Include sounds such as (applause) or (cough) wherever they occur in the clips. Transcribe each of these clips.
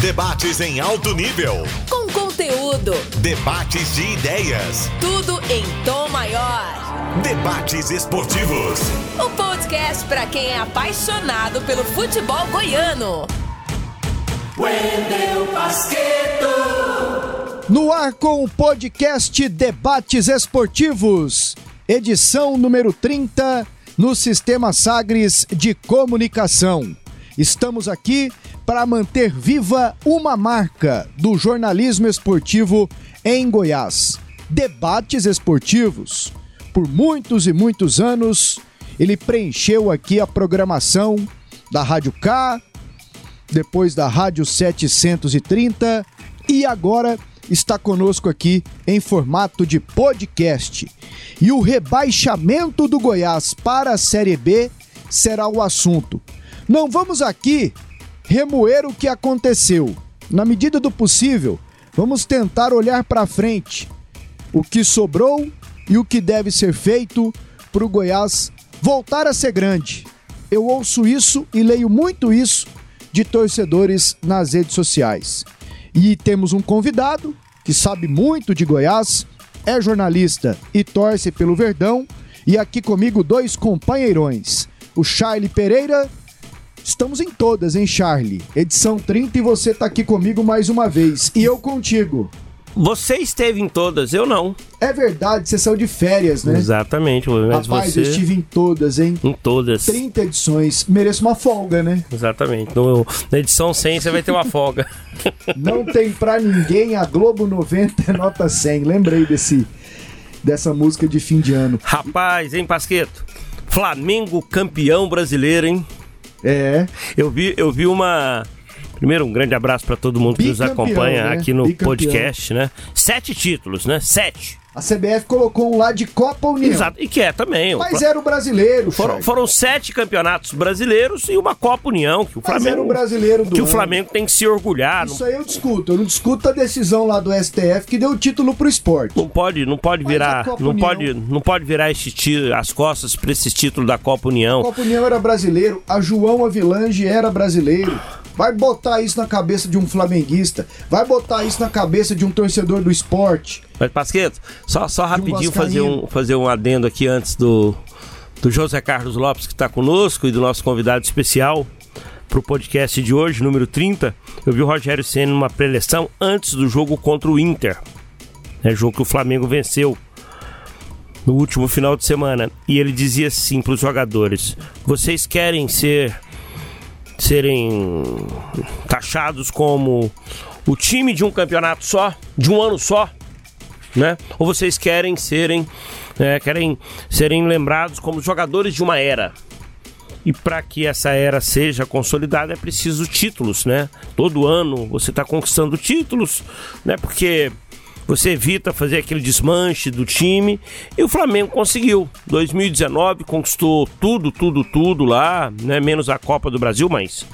Debates em alto nível. Com conteúdo. Debates de ideias. Tudo em tom maior. Debates esportivos. O podcast para quem é apaixonado pelo futebol goiano. Wendel Basqueto. No ar com o podcast Debates Esportivos, edição número 30, no Sistema Sagres de Comunicação. Estamos aqui para manter viva uma marca do jornalismo esportivo em Goiás. Debates esportivos. Por muitos e muitos anos, ele preencheu aqui a programação da Rádio K, depois da Rádio 730 e agora está conosco aqui em formato de podcast. E o rebaixamento do Goiás para a Série B será o assunto. Não vamos aqui remoer o que aconteceu. Na medida do possível, vamos tentar olhar para frente. O que sobrou e o que deve ser feito para o Goiás voltar a ser grande. Eu ouço isso e leio muito isso de torcedores nas redes sociais. E temos um convidado que sabe muito de Goiás, é jornalista e torce pelo Verdão. E aqui comigo dois companheirões, o Charlie Pereira Estamos em todas, hein, Charlie? Edição 30 e você tá aqui comigo mais uma vez. E eu contigo. Você esteve em todas, eu não. É verdade, você saiu de férias, né? Exatamente, mas Rapaz, você... eu estive em todas, hein? Em todas. 30 edições. Mereço uma folga, né? Exatamente. No, na edição 100 você vai ter uma folga. (laughs) Não tem pra ninguém a Globo 90 nota 100. Lembrei desse dessa música de fim de ano. Rapaz, hein, Pasqueto? Flamengo campeão brasileiro, hein? É. Eu vi, eu vi uma. Primeiro, um grande abraço para todo mundo que nos acompanha né? aqui no Bicampeão. podcast, né? Sete títulos, né? Sete. A CBF colocou um lá de Copa União. Exato, e que é também. Mas era o brasileiro, foram, foram, sete campeonatos brasileiros e uma Copa União, que o Flamengo. Mas era o brasileiro do Que ano. o Flamengo tem que se orgulhar. Isso aí eu discuto. Eu não discuto a decisão lá do STF que deu o título pro esporte. Não pode, não pode Mas virar. Não União... pode, não pode virar esse tiro, as costas pra esse título da Copa União. A Copa União era brasileiro, a João Avilange era brasileiro. Vai botar isso na cabeça de um flamenguista. Vai botar isso na cabeça de um torcedor do esporte. Mas, Pasqueto, só, só rapidinho um fazer, um, fazer um adendo aqui antes do, do José Carlos Lopes, que está conosco, e do nosso convidado especial para o podcast de hoje, número 30. Eu vi o Rogério Senna numa preleção antes do jogo contra o Inter. É jogo que o Flamengo venceu no último final de semana. E ele dizia assim para os jogadores: Vocês querem ser serem taxados como o time de um campeonato só, de um ano só, né? Ou vocês querem serem é, querem serem lembrados como jogadores de uma era? E para que essa era seja consolidada é preciso títulos, né? Todo ano você está conquistando títulos, né? Porque você evita fazer aquele desmanche do time. E o Flamengo conseguiu. 2019 conquistou tudo, tudo, tudo lá, né? Menos a Copa do Brasil, mas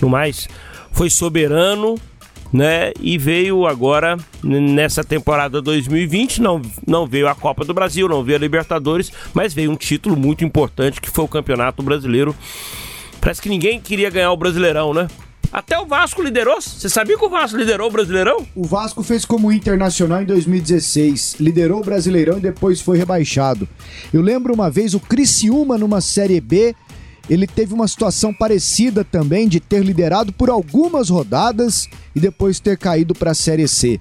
no mais foi soberano, né? E veio agora nessa temporada 2020, não, não veio a Copa do Brasil, não veio a Libertadores, mas veio um título muito importante que foi o Campeonato Brasileiro. Parece que ninguém queria ganhar o Brasileirão, né? Até o Vasco liderou. Você sabia que o Vasco liderou o Brasileirão? O Vasco fez como internacional em 2016. Liderou o Brasileirão e depois foi rebaixado. Eu lembro uma vez o Criciúma numa Série B. Ele teve uma situação parecida também de ter liderado por algumas rodadas e depois ter caído para a Série C.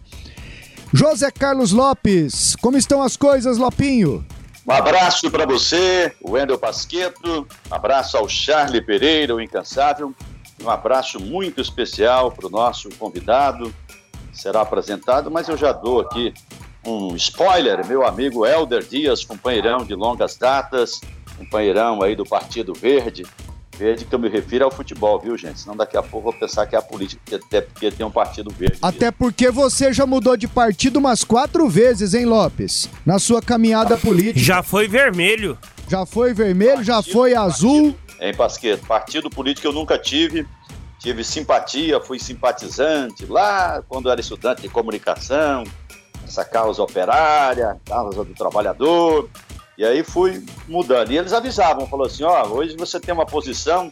José Carlos Lopes, como estão as coisas, Lopinho? Um abraço para você, o Wendel Pasqueto, um abraço ao Charlie Pereira, o incansável, um abraço muito especial para o nosso convidado, será apresentado, mas eu já dou aqui um spoiler, meu amigo Helder Dias, companheirão de longas datas, companheirão aí do Partido Verde, verde que eu me refiro ao futebol, viu, gente? Senão daqui a pouco eu vou pensar que é a política, até porque tem um partido verde. Até porque você já mudou de partido umas quatro vezes, hein, Lopes? Na sua caminhada política. Já foi vermelho. Já foi vermelho, partido, já foi partido, azul. Em Pasqueto, partido político eu nunca tive. Tive simpatia, fui simpatizante lá quando era estudante de comunicação, essa causa operária, causa do trabalhador. E aí fui mudando. E eles avisavam, falou assim, ó, oh, hoje você tem uma posição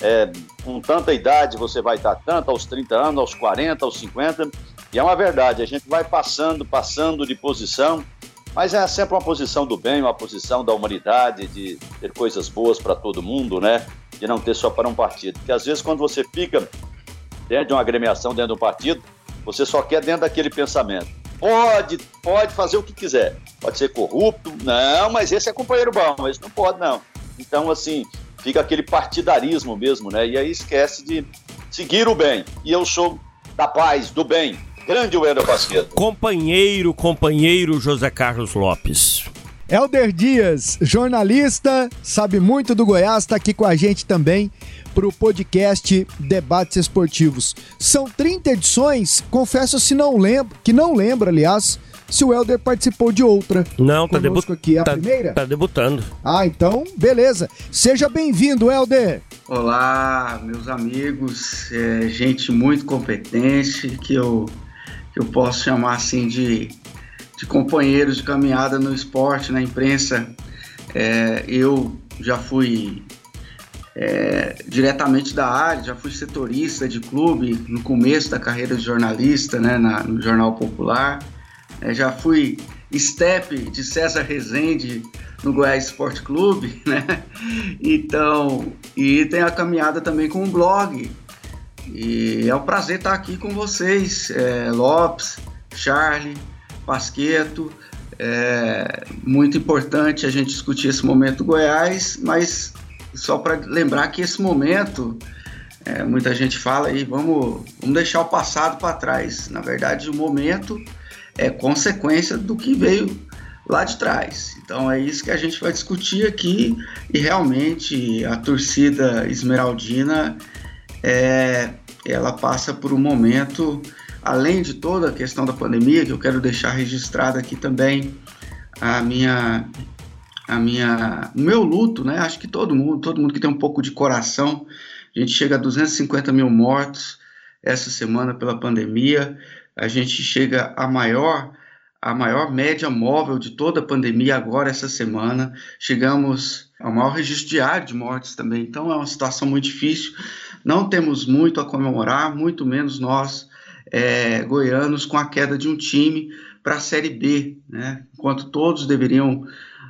é, com tanta idade você vai estar tanto, aos 30 anos, aos 40, aos 50. E é uma verdade, a gente vai passando, passando de posição, mas é sempre uma posição do bem, uma posição da humanidade, de ter coisas boas para todo mundo, né? De não ter só para um partido. Porque às vezes quando você fica dentro de uma agremiação, dentro de um partido, você só quer dentro daquele pensamento. Pode, pode fazer o que quiser. Pode ser corrupto, não, mas esse é companheiro bom, esse não pode, não. Então, assim, fica aquele partidarismo mesmo, né? E aí esquece de seguir o bem. E eu sou da paz, do bem. Grande Wendel Pasqueto. Companheiro, companheiro José Carlos Lopes. Helder Dias, jornalista, sabe muito do Goiás, está aqui com a gente também para o podcast Debates Esportivos. São 30 edições, confesso se não lembro, que não lembro, aliás, se o Helder participou de outra. Não, tá debutando. aqui. É a tá, primeira? Tá debutando. Ah, então, beleza. Seja bem-vindo, Helder. Olá, meus amigos, é, gente muito competente que eu, que eu posso chamar assim de, de companheiros de caminhada no esporte, na imprensa. É, eu já fui é, diretamente da área, já fui setorista de clube no começo da carreira de jornalista, né, na, no Jornal Popular. É, já fui step de César Rezende no Goiás Esporte Clube, (laughs) né? Então, e tem a caminhada também com o blog. E é um prazer estar aqui com vocês, é, Lopes, Charlie, Pasqueto. É muito importante a gente discutir esse momento Goiás, mas só para lembrar que esse momento, é, muita gente fala aí, vamos, vamos deixar o passado para trás. Na verdade, o momento é consequência do que veio lá de trás. Então é isso que a gente vai discutir aqui e realmente a torcida esmeraldina é, ela passa por um momento além de toda a questão da pandemia que eu quero deixar registrado aqui também a minha a minha meu luto, né? Acho que todo mundo todo mundo que tem um pouco de coração a gente chega a 250 mil mortos essa semana pela pandemia a gente chega a maior a maior média móvel de toda a pandemia agora essa semana. Chegamos ao maior registro diário de mortes também. Então é uma situação muito difícil. Não temos muito a comemorar, muito menos nós é, goianos com a queda de um time para a Série B, né? Enquanto todos deveriam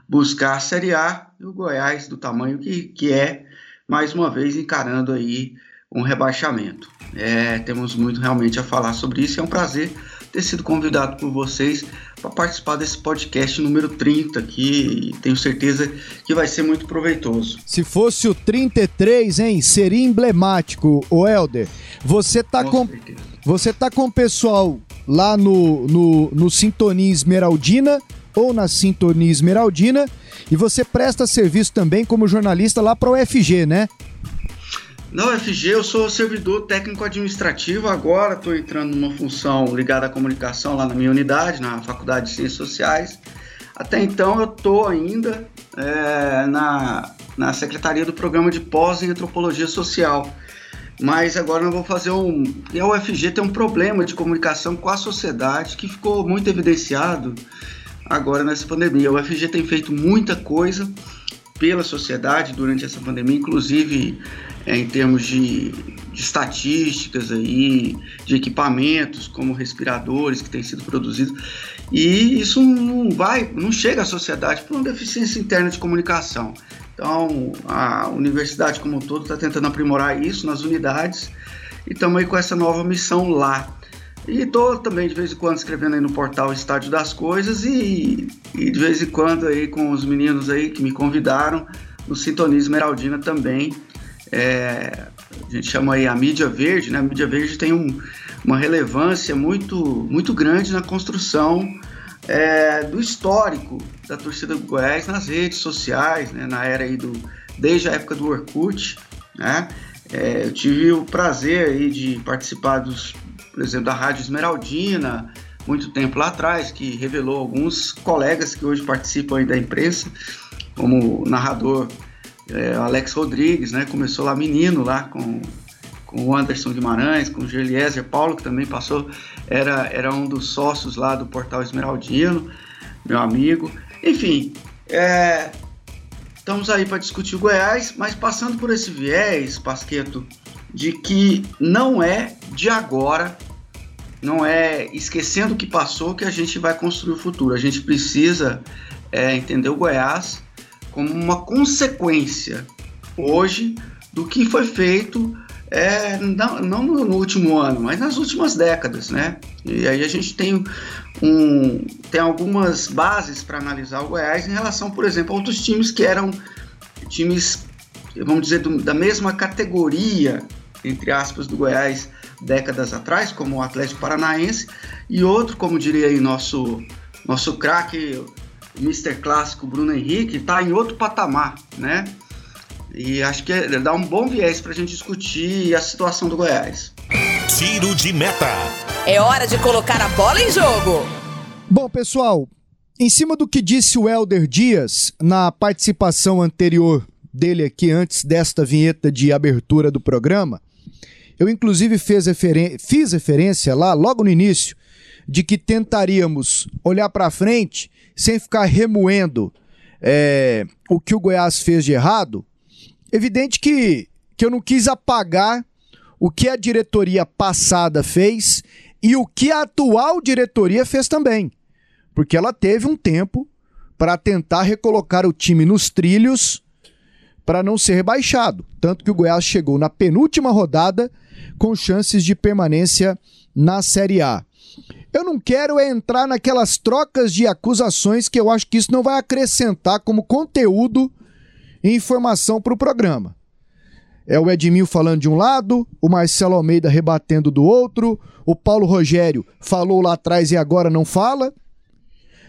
buscar a Série A, e o Goiás do tamanho que, que é, mais uma vez encarando aí um rebaixamento. É, temos muito realmente a falar sobre isso. É um prazer ter sido convidado por vocês para participar desse podcast número 30 aqui e tenho certeza que vai ser muito proveitoso. Se fosse o 33, hein, seria emblemático, o Helder. Você tá com, com você tá com o pessoal lá no, no, no Sintonia Esmeraldina ou na Sintonia Esmeraldina e você presta serviço também como jornalista lá para o UFG, né? Na UFG eu sou servidor técnico administrativo, agora estou entrando numa função ligada à comunicação lá na minha unidade, na Faculdade de Ciências Sociais. Até então eu estou ainda é, na, na Secretaria do Programa de Pós em Antropologia Social. Mas agora eu vou fazer um. E a UFG tem um problema de comunicação com a sociedade que ficou muito evidenciado agora nessa pandemia. A UFG tem feito muita coisa pela sociedade durante essa pandemia, inclusive é, em termos de, de, estatísticas aí, de equipamentos como respiradores que têm sido produzidos. E isso não vai, não chega à sociedade por uma deficiência interna de comunicação. Então, a universidade como um todo está tentando aprimorar isso nas unidades e estamos aí com essa nova missão lá. E estou também de vez em quando escrevendo aí no portal Estádio das Coisas e, e, de vez em quando aí com os meninos aí que me convidaram no Sintonia Esmeraldina também. É, a gente chama aí a mídia verde, né? A mídia verde tem um, uma relevância muito, muito grande na construção é, do histórico da torcida do Goiás nas redes sociais, né? Na era aí do desde a época do Orkut, né? É, eu tive o prazer aí de participar dos por exemplo, da Rádio Esmeraldina, muito tempo lá atrás, que revelou alguns colegas que hoje participam aí da imprensa, como narrador é, Alex Rodrigues, né? Começou lá menino, lá com, com o Anderson Guimarães, com o Geliezer Paulo, que também passou, era, era um dos sócios lá do Portal Esmeraldino, meu amigo. Enfim, é, estamos aí para discutir o Goiás, mas passando por esse viés, Pasqueto, de que não é de agora, não é esquecendo o que passou que a gente vai construir o futuro. A gente precisa é, entender o Goiás como uma consequência hoje do que foi feito é, não, não no, último ano, mas nas últimas décadas, né? E aí a gente tem, um, tem algumas bases para analisar o Goiás em relação, por exemplo, a outros times que eram times, vamos dizer, do, da mesma categoria, entre aspas, do Goiás décadas atrás, como o Atlético Paranaense, e outro, como diria aí nosso, nosso craque, Mr. Clássico Bruno Henrique, está em outro patamar, né? E acho que é, dá um bom viés para a gente discutir a situação do Goiás. Tiro de meta. É hora de colocar a bola em jogo. Bom, pessoal, em cima do que disse o Elder Dias na participação anterior dele aqui, antes desta vinheta de abertura do programa, eu inclusive fiz, referen fiz referência lá, logo no início, de que tentaríamos olhar para frente sem ficar remoendo é, o que o Goiás fez de errado Evidente que, que eu não quis apagar o que a diretoria passada fez e o que a atual diretoria fez também. Porque ela teve um tempo para tentar recolocar o time nos trilhos para não ser rebaixado. Tanto que o Goiás chegou na penúltima rodada com chances de permanência na Série A. Eu não quero é entrar naquelas trocas de acusações que eu acho que isso não vai acrescentar como conteúdo informação para o programa. É o Edmil falando de um lado, o Marcelo Almeida rebatendo do outro, o Paulo Rogério falou lá atrás e agora não fala.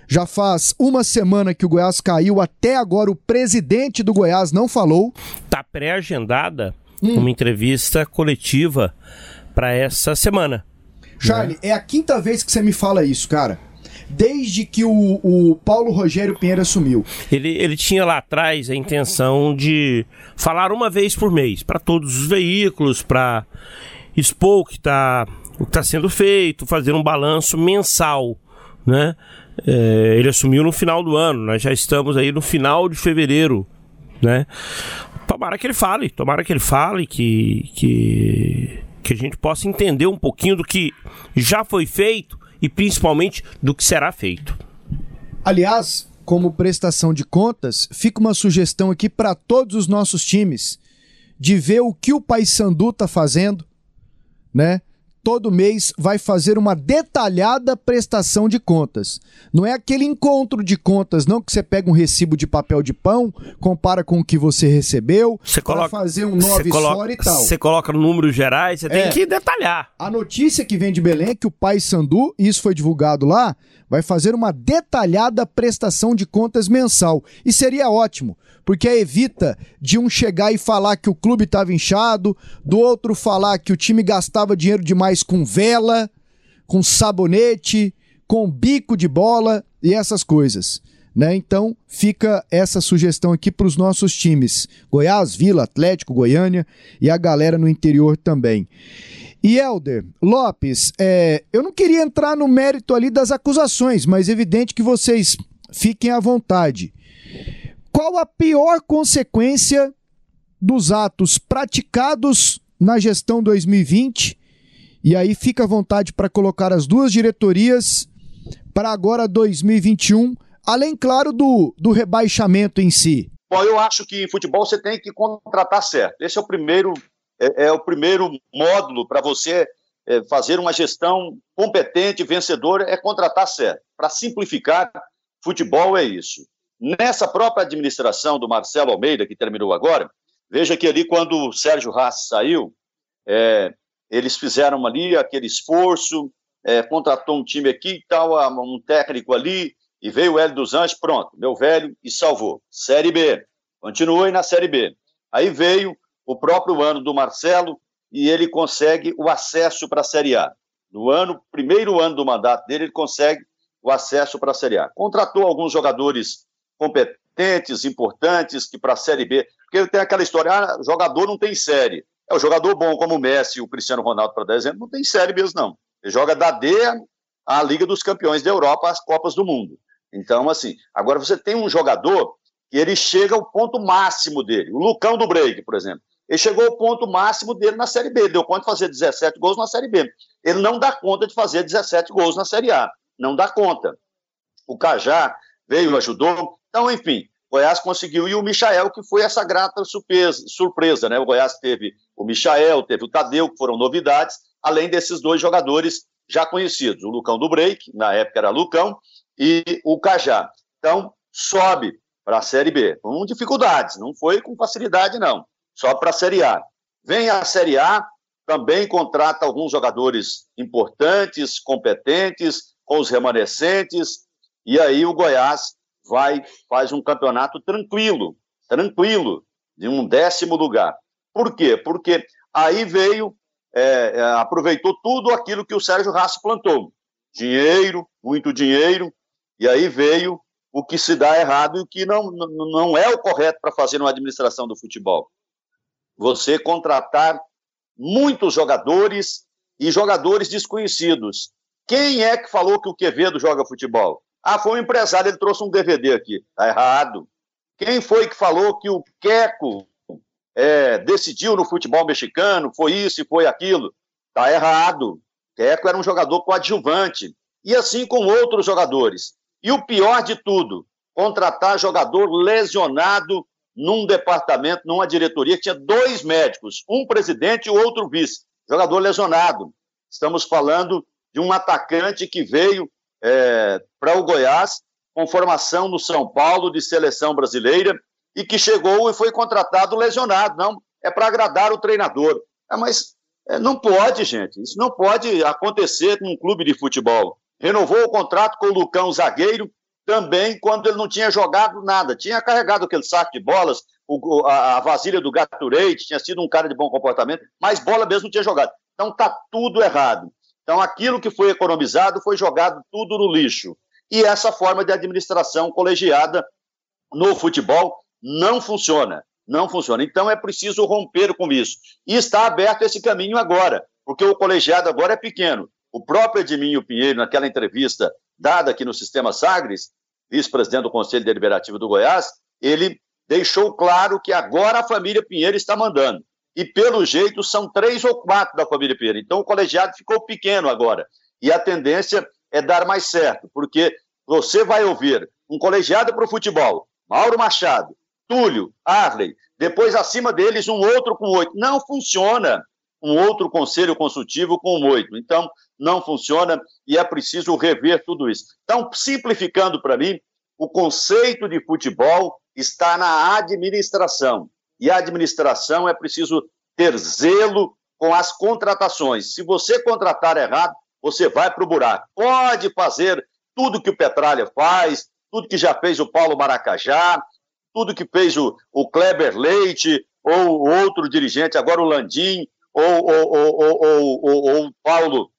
Já faz uma semana que o Goiás caiu, até agora o presidente do Goiás não falou. Tá pré-agendada hum. uma entrevista coletiva para essa semana. Charlie, né? é a quinta vez que você me fala isso, cara desde que o, o Paulo Rogério Pinheiro assumiu. Ele, ele tinha lá atrás a intenção de falar uma vez por mês para todos os veículos, para expor o que está tá sendo feito, fazer um balanço mensal, né? É, ele assumiu no final do ano, nós já estamos aí no final de fevereiro, né? Tomara que ele fale, tomara que ele fale, que, que, que a gente possa entender um pouquinho do que já foi feito e principalmente do que será feito. Aliás, como prestação de contas, fica uma sugestão aqui para todos os nossos times de ver o que o Paysandu está fazendo, né? Todo mês vai fazer uma detalhada prestação de contas. Não é aquele encontro de contas, não que você pega um recibo de papel de pão, compara com o que você recebeu, você coloca fazer um nove fora e tal. Você coloca números gerais, você é, tem que detalhar. A notícia que vem de Belém é que o Pai Sandu, isso foi divulgado lá, vai fazer uma detalhada prestação de contas mensal. E seria ótimo, porque evita de um chegar e falar que o clube estava inchado, do outro falar que o time gastava dinheiro demais com vela, com sabonete, com bico de bola e essas coisas. Né? Então fica essa sugestão aqui para os nossos times: Goiás, Vila, Atlético, Goiânia e a galera no interior também. E Helder, Lopes, é, eu não queria entrar no mérito ali das acusações, mas é evidente que vocês fiquem à vontade. Qual a pior consequência dos atos praticados na gestão 2020? E aí fica à vontade para colocar as duas diretorias para agora 2021, além, claro, do, do rebaixamento em si. Bom, eu acho que em futebol você tem que contratar certo. Esse é o primeiro, é, é o primeiro módulo para você é, fazer uma gestão competente, vencedora, é contratar certo. Para simplificar, futebol é isso. Nessa própria administração do Marcelo Almeida, que terminou agora, veja que ali, quando o Sérgio Haas saiu, é, eles fizeram ali aquele esforço, é, contratou um time aqui e tal, um técnico ali, e veio o Hélio dos Anjos, pronto, meu velho, e salvou. Série B. Continuou na Série B. Aí veio o próprio ano do Marcelo e ele consegue o acesso para a Série A. No ano, primeiro ano do mandato dele, ele consegue o acesso para a Série A. Contratou alguns jogadores competentes, importantes, que para a Série B. Porque tem aquela história, ah, jogador não tem série. É o jogador bom como o Messi o Cristiano Ronaldo, para exemplo, não tem série mesmo, não. Ele joga da D à Liga dos Campeões da Europa, às Copas do Mundo. Então, assim, agora você tem um jogador que ele chega ao ponto máximo dele. O Lucão do Break, por exemplo. Ele chegou ao ponto máximo dele na Série B. Deu conta de fazer 17 gols na Série B. Ele não dá conta de fazer 17 gols na Série A. Não dá conta. O Cajá veio, ajudou. Então, enfim, Goiás conseguiu. E o Michael, que foi essa grata surpresa, né? O Goiás teve o Michael, teve o Tadeu, que foram novidades, além desses dois jogadores já conhecidos. O Lucão do Break, na época era Lucão, e o Cajá. Então, sobe para a Série B, com dificuldades, não foi com facilidade, não, só para a Série A. Vem a Série A, também contrata alguns jogadores importantes, competentes, com os remanescentes, e aí o Goiás vai, faz um campeonato tranquilo, tranquilo, de um décimo lugar. Por quê? Porque aí veio, é, é, aproveitou tudo aquilo que o Sérgio Rassi plantou. Dinheiro, muito dinheiro, e aí veio o que se dá errado e o que não, não é o correto para fazer uma administração do futebol. Você contratar muitos jogadores e jogadores desconhecidos. Quem é que falou que o Quevedo joga futebol? Ah, foi um empresário, ele trouxe um DVD aqui. Tá errado. Quem foi que falou que o Queco é, decidiu no futebol mexicano? Foi isso e foi aquilo? Tá errado. Queco era um jogador coadjuvante. E assim com outros jogadores. E o pior de tudo, contratar jogador lesionado num departamento, numa diretoria que tinha dois médicos, um presidente e outro vice. Jogador lesionado. Estamos falando de um atacante que veio é, para o Goiás, com formação no São Paulo de seleção brasileira, e que chegou e foi contratado lesionado. Não, é para agradar o treinador. É, mas é, não pode, gente. Isso não pode acontecer num clube de futebol. Renovou o contrato com o Lucão Zagueiro, também quando ele não tinha jogado nada. Tinha carregado aquele saco de bolas, o, a, a, vasilha do Gatorade, tinha sido um cara de bom comportamento, mas bola mesmo não tinha jogado. Então tá tudo errado. Então, aquilo que foi economizado foi jogado tudo no lixo. E essa forma de administração colegiada no futebol não funciona. Não funciona. Então, é preciso romper com isso. E está aberto esse caminho agora, porque o colegiado agora é pequeno. O próprio Edminho Pinheiro, naquela entrevista dada aqui no Sistema Sagres, vice-presidente do Conselho Deliberativo do Goiás, ele deixou claro que agora a família Pinheiro está mandando e pelo jeito são três ou quatro da família Pinheiro. Então o colegiado ficou pequeno agora. E a tendência é dar mais certo, porque você vai ouvir um colegiado para o futebol, Mauro Machado, Túlio, Arley, depois acima deles um outro com oito. Não funciona um outro conselho consultivo com oito. Então, não funciona e é preciso rever tudo isso. Então, simplificando para mim, o conceito de futebol está na administração. E a administração é preciso ter zelo com as contratações. Se você contratar errado, você vai para o buraco. Pode fazer tudo que o Petralha faz, tudo que já fez o Paulo Maracajá, tudo que fez o, o Kleber Leite, ou outro dirigente, agora o Landim, ou, ou, o Paulo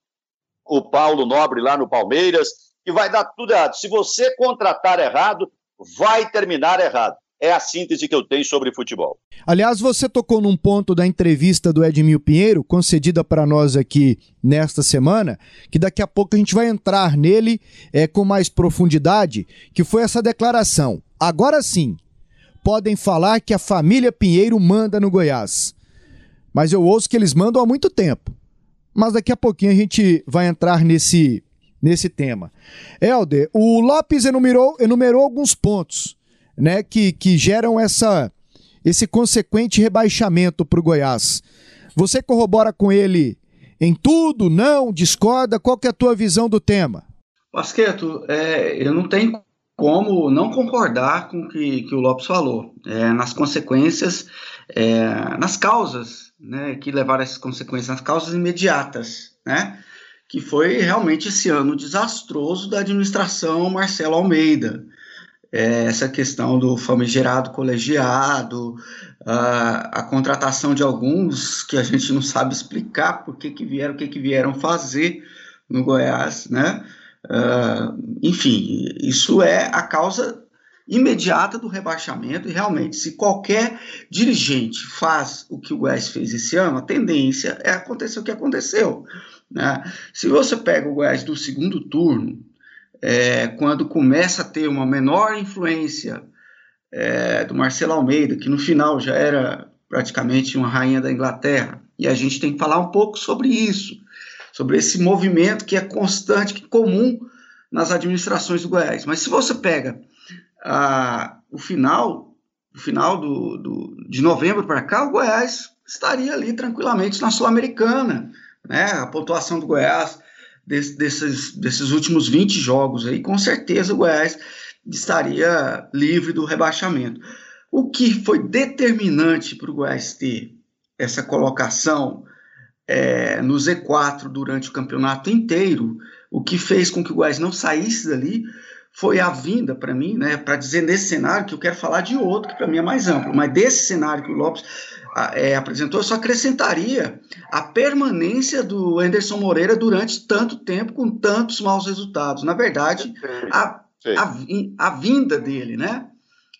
o Paulo Nobre lá no Palmeiras, e vai dar tudo errado. Se você contratar errado, vai terminar errado é a síntese que eu tenho sobre futebol. Aliás, você tocou num ponto da entrevista do Edmil Pinheiro, concedida para nós aqui nesta semana, que daqui a pouco a gente vai entrar nele é, com mais profundidade, que foi essa declaração. Agora sim, podem falar que a família Pinheiro manda no Goiás. Mas eu ouço que eles mandam há muito tempo. Mas daqui a pouquinho a gente vai entrar nesse, nesse tema. Helder, o Lopes enumerou, enumerou alguns pontos né, que, que geram essa, esse consequente rebaixamento para o Goiás. Você corrobora com ele em tudo? Não? Discorda? Qual que é a tua visão do tema? Pasqueto, é, eu não tenho como não concordar com o que, que o Lopes falou. É, nas consequências, é, nas causas né, que levaram essas consequências, nas causas imediatas, né? Que foi realmente esse ano desastroso da administração Marcelo Almeida é, essa questão do famigerado colegiado, a, a, contratação de alguns que a gente não sabe explicar por que, que vieram, o que, que vieram fazer no Goiás, né? Uh, enfim, isso é a causa imediata do rebaixamento e realmente, se qualquer dirigente faz o que o Goiás fez esse ano, a tendência é acontecer o que aconteceu. Né? Se você pega o Goiás do segundo turno, é, quando começa a ter uma menor influência é, do Marcelo Almeida, que no final já era praticamente uma rainha da Inglaterra. E a gente tem que falar um pouco sobre isso, sobre esse movimento que é constante, que é comum nas administrações do Goiás. Mas se você pega ah, o final, o final do, do de novembro para cá, o Goiás estaria ali tranquilamente na Sul-Americana, né? A pontuação do Goiás desse, desses, desses últimos 20 jogos aí, com certeza o Goiás estaria livre do rebaixamento. O que foi determinante para o Goiás ter essa colocação é, no Z4 durante o campeonato inteiro, o que fez com que o Goiás não saísse dali foi a vinda para mim, né, para dizer nesse cenário que eu quero falar de outro que para mim é mais amplo, mas desse cenário que o Lopes é, apresentou, eu só acrescentaria a permanência do Anderson Moreira durante tanto tempo com tantos maus resultados. Na verdade, a, a, a vinda dele, né,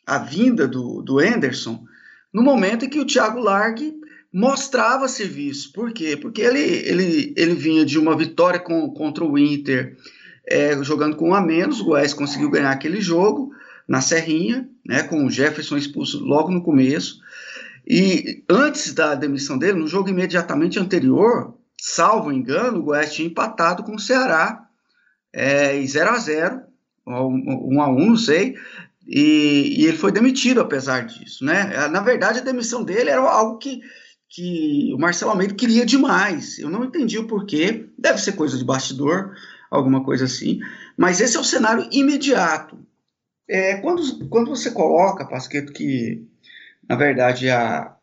a vinda do, do Anderson, no momento em que o Thiago Largue mostrava serviço. Por quê? Porque ele, ele, ele vinha de uma vitória com, contra o Inter é, jogando com um a menos, o Goiás conseguiu ganhar aquele jogo na Serrinha, né, com o Jefferson expulso logo no começo. E antes da demissão dele, no jogo imediatamente anterior, salvo engano, o Goiás tinha empatado com o Ceará é, 0 a 0 1 a 1 não sei, e, e, ele foi demitido apesar disso, né? Na verdade, a demissão dele era algo que, que o Marcelo Almeida queria demais. Eu não entendi o porquê, deve ser coisa de bastidor, alguma coisa assim. Mas esse é o cenário imediato. É, quando, quando você coloca, Pasqueto, que na verdade a,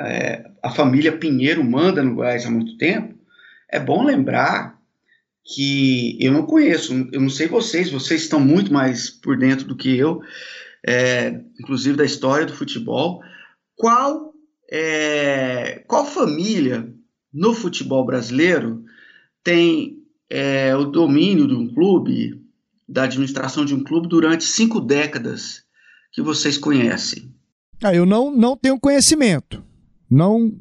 é, a família Pinheiro manda no Goiás há muito tempo, é bom lembrar que eu não conheço, eu não sei vocês, vocês estão muito mais por dentro do que eu, é, inclusive da história do futebol. Qual, é, qual família no futebol brasileiro tem é, o domínio de um clube, da administração de um clube durante cinco décadas que vocês conhecem? Ah, eu não, não tenho conhecimento. Não,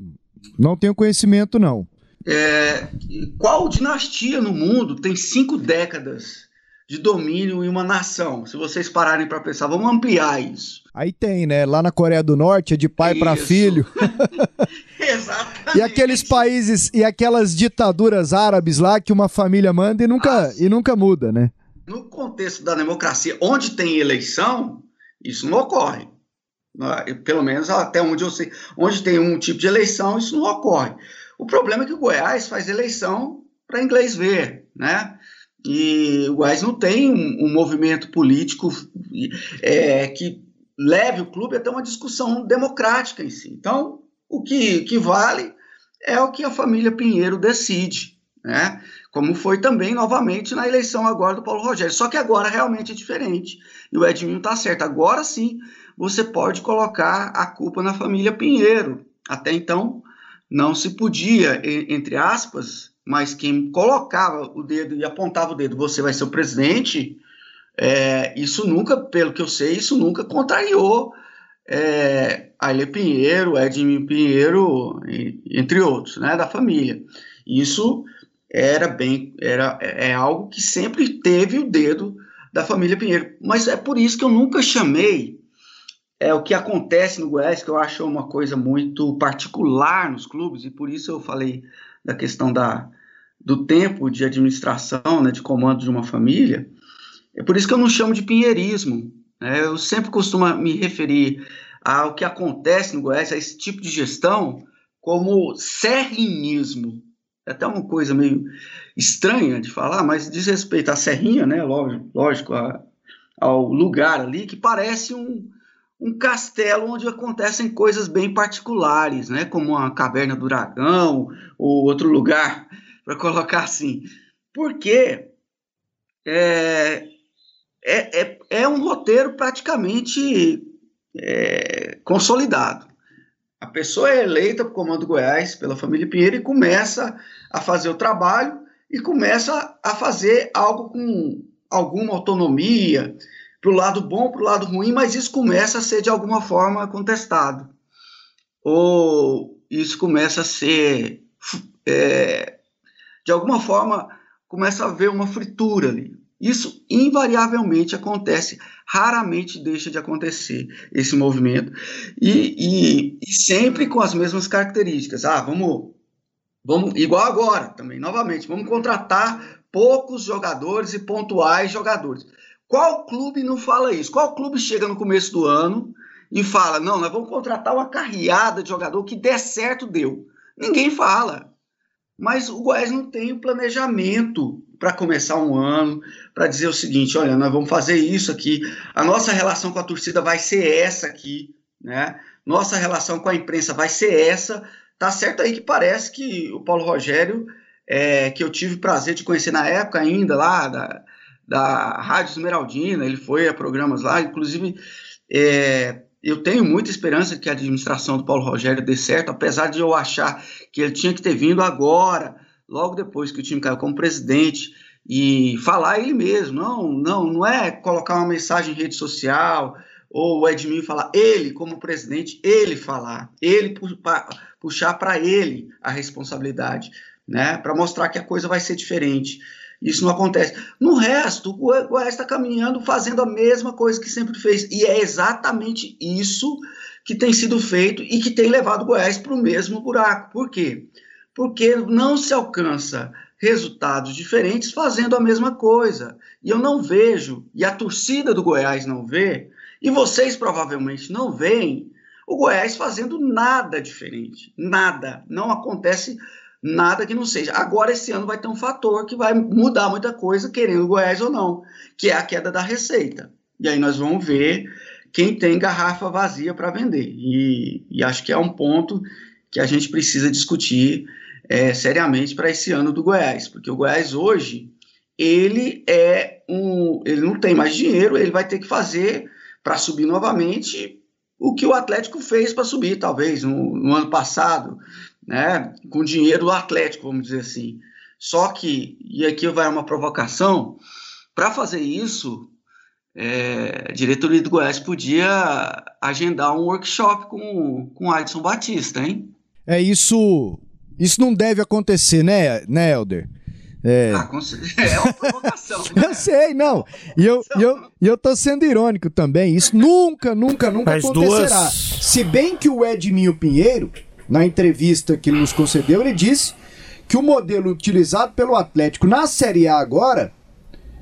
não tenho conhecimento, não. É, qual dinastia no mundo tem cinco décadas de domínio em uma nação? Se vocês pararem para pensar, vamos ampliar isso. Aí tem, né? Lá na Coreia do Norte é de pai para filho. (laughs) (laughs) Exatamente. E aqueles países e aquelas ditaduras árabes lá que uma família manda e nunca, e nunca muda, né? No contexto da democracia, onde tem eleição, isso não ocorre. Pelo menos até onde eu sei, onde tem um tipo de eleição, isso não ocorre. O problema é que o Goiás faz eleição para inglês ver, né? E o Goiás não tem um, um movimento político é, que leve o clube até uma discussão democrática em si. Então, o que, que vale é o que a família Pinheiro decide, né? Como foi também novamente na eleição agora do Paulo Rogério. Só que agora realmente é diferente. E o Edminho está certo. Agora sim você pode colocar a culpa na família Pinheiro. Até então não se podia, entre aspas, mas quem colocava o dedo e apontava o dedo, você vai ser o presidente, é, isso nunca, pelo que eu sei, isso nunca contrariou é, Aile Pinheiro, Edmil Pinheiro, entre outros, né, da família. Isso era bem, era é algo que sempre teve o dedo da família Pinheiro. Mas é por isso que eu nunca chamei é o que acontece no Goiás, que eu acho uma coisa muito particular nos clubes, e por isso eu falei da questão da, do tempo de administração, né, de comando de uma família. É por isso que eu não chamo de pinheirismo. Né? Eu sempre costumo me referir ao que acontece no Goiás, a esse tipo de gestão, como serrinismo. É até uma coisa meio estranha de falar, mas diz respeito à serrinha, né? Lógico, a, ao lugar ali, que parece um, um castelo onde acontecem coisas bem particulares, né? Como a caverna do dragão ou outro lugar, para colocar assim. Porque é, é, é, é um roteiro praticamente é, consolidado. A pessoa é eleita para o Comando Goiás pela família Pinheiro e começa a fazer o trabalho e começa a fazer algo com alguma autonomia, para o lado bom, para o lado ruim, mas isso começa a ser de alguma forma contestado. Ou isso começa a ser, é, de alguma forma, começa a haver uma fritura ali. Isso invariavelmente acontece, raramente deixa de acontecer esse movimento, e, e, e sempre com as mesmas características. Ah, vamos, vamos, igual agora também, novamente, vamos contratar poucos jogadores e pontuais jogadores. Qual clube não fala isso? Qual clube chega no começo do ano e fala: não, nós vamos contratar uma carreada de jogador que der certo, deu. Ninguém fala. Mas o Goiás não tem o planejamento para começar um ano, para dizer o seguinte: olha, nós vamos fazer isso aqui, a nossa relação com a torcida vai ser essa aqui, né? Nossa relação com a imprensa vai ser essa. Tá certo aí que parece que o Paulo Rogério, é, que eu tive prazer de conhecer na época ainda lá da, da Rádio Esmeraldina, ele foi a programas lá, inclusive é, eu tenho muita esperança que a administração do Paulo Rogério dê certo, apesar de eu achar que ele tinha que ter vindo agora, logo depois que o time caiu como presidente, e falar ele mesmo. Não, não, não é colocar uma mensagem em rede social ou o Edmil falar, ele como presidente, ele falar, ele puxar para ele a responsabilidade, né, para mostrar que a coisa vai ser diferente. Isso não acontece. No resto, o Goiás está caminhando fazendo a mesma coisa que sempre fez. E é exatamente isso que tem sido feito e que tem levado o Goiás para o mesmo buraco. Por quê? Porque não se alcança resultados diferentes fazendo a mesma coisa. E eu não vejo, e a torcida do Goiás não vê, e vocês provavelmente não veem, o Goiás fazendo nada diferente. Nada. Não acontece nada que não seja. Agora, esse ano vai ter um fator que vai mudar muita coisa, querendo o Goiás ou não, que é a queda da receita. E aí nós vamos ver quem tem garrafa vazia para vender. E, e, acho que é um ponto que a gente precisa discutir é, seriamente para esse ano do Goiás, porque o Goiás hoje ele é um, ele não tem mais dinheiro, ele vai ter que fazer para subir novamente o que o Atlético fez para subir, talvez no, no ano passado, né, com dinheiro do Atlético, vamos dizer assim. Só que, e aqui vai uma provocação, para fazer isso, é, a diretoria do Goiás podia agendar um workshop com, com Adson Batista, hein? É isso. Isso não deve acontecer, né, né Helder? É, ah, (laughs) é uma provocação. né? eu sei, não. E eu, e, eu, e eu tô sendo irônico também. Isso nunca, nunca, nunca As acontecerá. Duas... Se bem que o Edminho Pinheiro na entrevista que ele nos concedeu, ele disse que o modelo utilizado pelo Atlético na Série A agora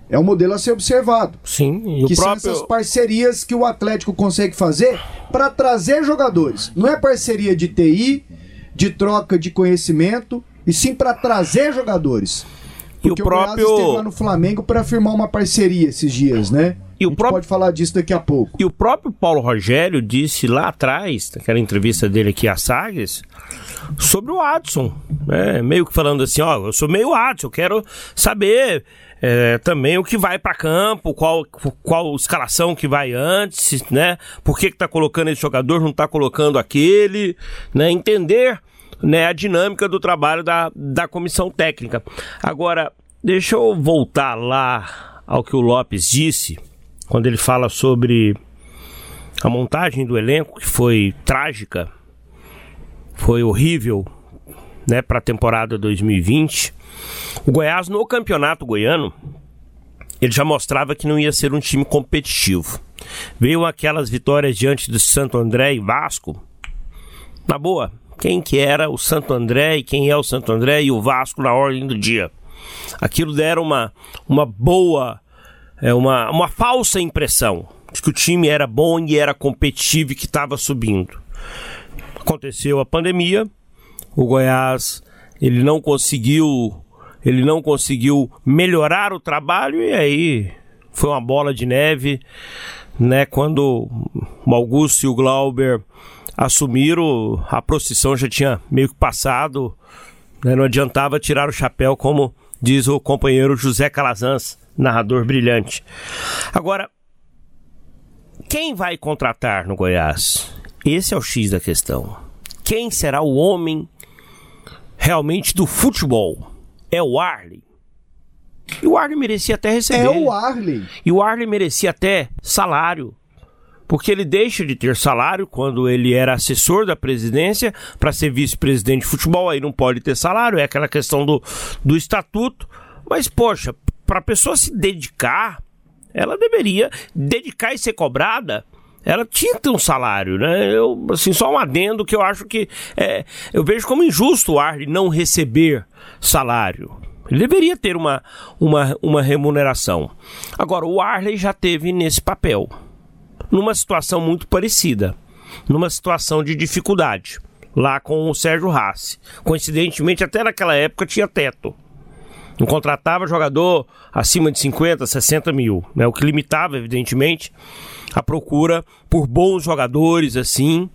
é um modelo a ser observado. Sim, e que o próprio... são essas parcerias que o Atlético consegue fazer para trazer jogadores. Não é parceria de TI, de troca de conhecimento, e sim para trazer jogadores. Porque e o próprio o esteve lá no Flamengo para firmar uma parceria esses dias, né? E o próprio... pode falar disso daqui a pouco. E o próprio Paulo Rogério disse lá atrás, naquela entrevista dele aqui a Sagres, sobre o Adson, né? meio que falando assim, ó, eu sou meio Adson, eu quero saber é, também o que vai para campo, qual, qual escalação que vai antes, né? Por que que tá colocando esse jogador, não tá colocando aquele, né? Entender né, a dinâmica do trabalho da, da comissão técnica. Agora, deixa eu voltar lá ao que o Lopes disse quando ele fala sobre a montagem do elenco, que foi trágica, foi horrível, né, para a temporada 2020. O Goiás no campeonato goiano, ele já mostrava que não ia ser um time competitivo. Veio aquelas vitórias diante do Santo André e Vasco. Na boa, quem que era o Santo André e quem é o Santo André e o Vasco na ordem do dia. Aquilo deram uma, uma boa é uma, uma falsa impressão de que o time era bom e era competitivo e que estava subindo. Aconteceu a pandemia, o Goiás ele não conseguiu ele não conseguiu melhorar o trabalho e aí foi uma bola de neve, né? Quando o Augusto e o Glauber assumiram, a procissão já tinha meio que passado, né? não adiantava tirar o chapéu, como diz o companheiro José Calazans narrador brilhante. Agora, quem vai contratar no Goiás? Esse é o X da questão. Quem será o homem realmente do futebol? É o Arley. E o Arley merecia até receber. É o Arley. E o Arley merecia até salário. Porque ele deixa de ter salário quando ele era assessor da presidência para ser vice-presidente de futebol, aí não pode ter salário, é aquela questão do, do estatuto. Mas, poxa, para a pessoa se dedicar, ela deveria dedicar e ser cobrada ela tinha que ter um salário, né? Eu, assim, só um adendo que eu acho que é, eu vejo como injusto o Arley não receber salário. Ele deveria ter uma, uma, uma remuneração. Agora, o Arley já teve nesse papel, numa situação muito parecida, numa situação de dificuldade, lá com o Sérgio Rassi. Coincidentemente, até naquela época tinha teto. Não contratava jogador acima de 50, 60 mil, né? o que limitava, evidentemente, a procura por bons jogadores, assim,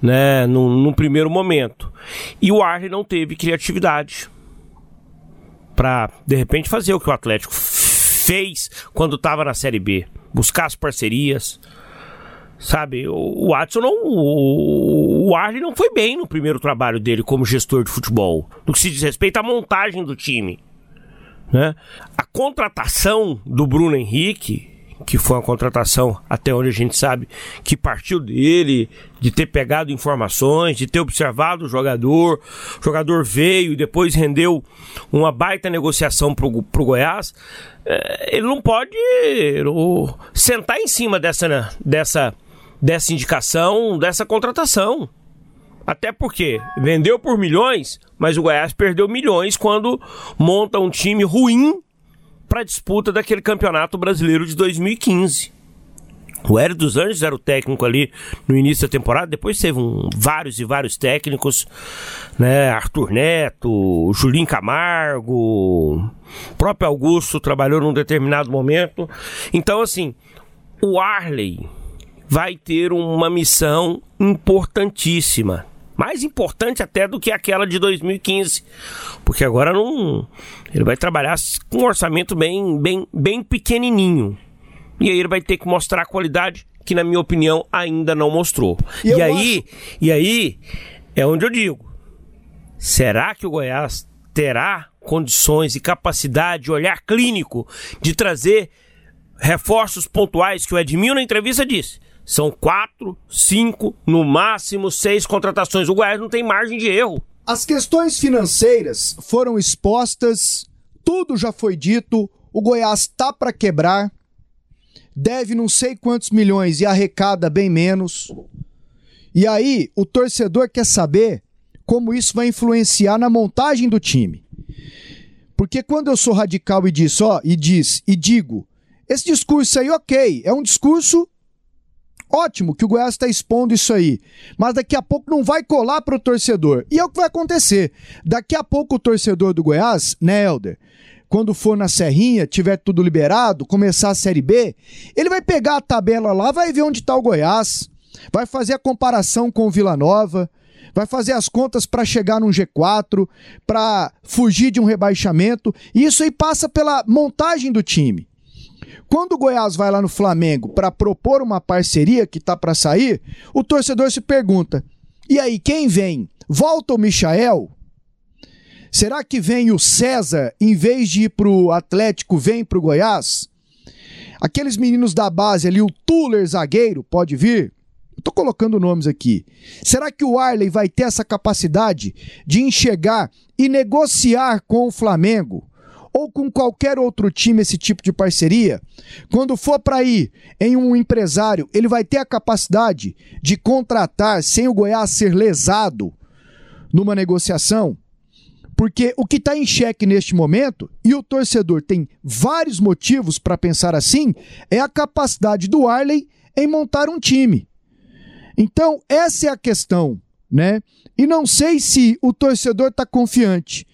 né, num, num primeiro momento. E o Arley não teve criatividade para, de repente, fazer o que o Atlético fez quando estava na Série B. Buscar as parcerias, sabe? O, o não. O, o Arley não foi bem no primeiro trabalho dele como gestor de futebol. No que se diz respeito à montagem do time. Né? A contratação do Bruno Henrique, que foi uma contratação, até onde a gente sabe, que partiu dele, de ter pegado informações, de ter observado o jogador. O jogador veio e depois rendeu uma baita negociação para o Goiás. É, ele não pode sentar em cima dessa, dessa, dessa indicação, dessa contratação. Até porque vendeu por milhões, mas o Goiás perdeu milhões quando monta um time ruim para a disputa daquele campeonato brasileiro de 2015. O Hélio dos Anjos era o técnico ali no início da temporada, depois teve um, vários e vários técnicos, né? Arthur Neto, Julinho Camargo, próprio Augusto trabalhou num determinado momento. Então, assim, o Arley vai ter uma missão importantíssima mais importante até do que aquela de 2015, porque agora não ele vai trabalhar com um orçamento bem, bem, bem pequenininho. E aí ele vai ter que mostrar a qualidade que na minha opinião ainda não mostrou. E, e aí, acho... e aí é onde eu digo: será que o Goiás terá condições e capacidade de olhar clínico de trazer reforços pontuais que o Edmil na entrevista disse? São quatro, cinco, no máximo seis contratações. O Goiás não tem margem de erro. As questões financeiras foram expostas, tudo já foi dito. O Goiás tá para quebrar, deve não sei quantos milhões e arrecada bem menos. E aí, o torcedor quer saber como isso vai influenciar na montagem do time. Porque quando eu sou radical e diz, ó, e diz e digo, esse discurso aí, ok, é um discurso Ótimo que o Goiás está expondo isso aí, mas daqui a pouco não vai colar para o torcedor. E é o que vai acontecer. Daqui a pouco o torcedor do Goiás, né, Helder? Quando for na Serrinha, tiver tudo liberado, começar a Série B, ele vai pegar a tabela lá, vai ver onde está o Goiás, vai fazer a comparação com o Vila Nova, vai fazer as contas para chegar num G4, para fugir de um rebaixamento. E isso aí passa pela montagem do time. Quando o Goiás vai lá no Flamengo para propor uma parceria que tá para sair, o torcedor se pergunta: e aí, quem vem? Volta o Michael? Será que vem o César, em vez de ir pro Atlético, vem pro Goiás? Aqueles meninos da base ali, o Tuller zagueiro, pode vir? Eu tô colocando nomes aqui. Será que o Arley vai ter essa capacidade de enxergar e negociar com o Flamengo ou com qualquer outro time esse tipo de parceria, quando for para ir em um empresário, ele vai ter a capacidade de contratar sem o Goiás ser lesado numa negociação? Porque o que está em xeque neste momento, e o torcedor tem vários motivos para pensar assim, é a capacidade do Arley em montar um time. Então, essa é a questão, né? E não sei se o torcedor está confiante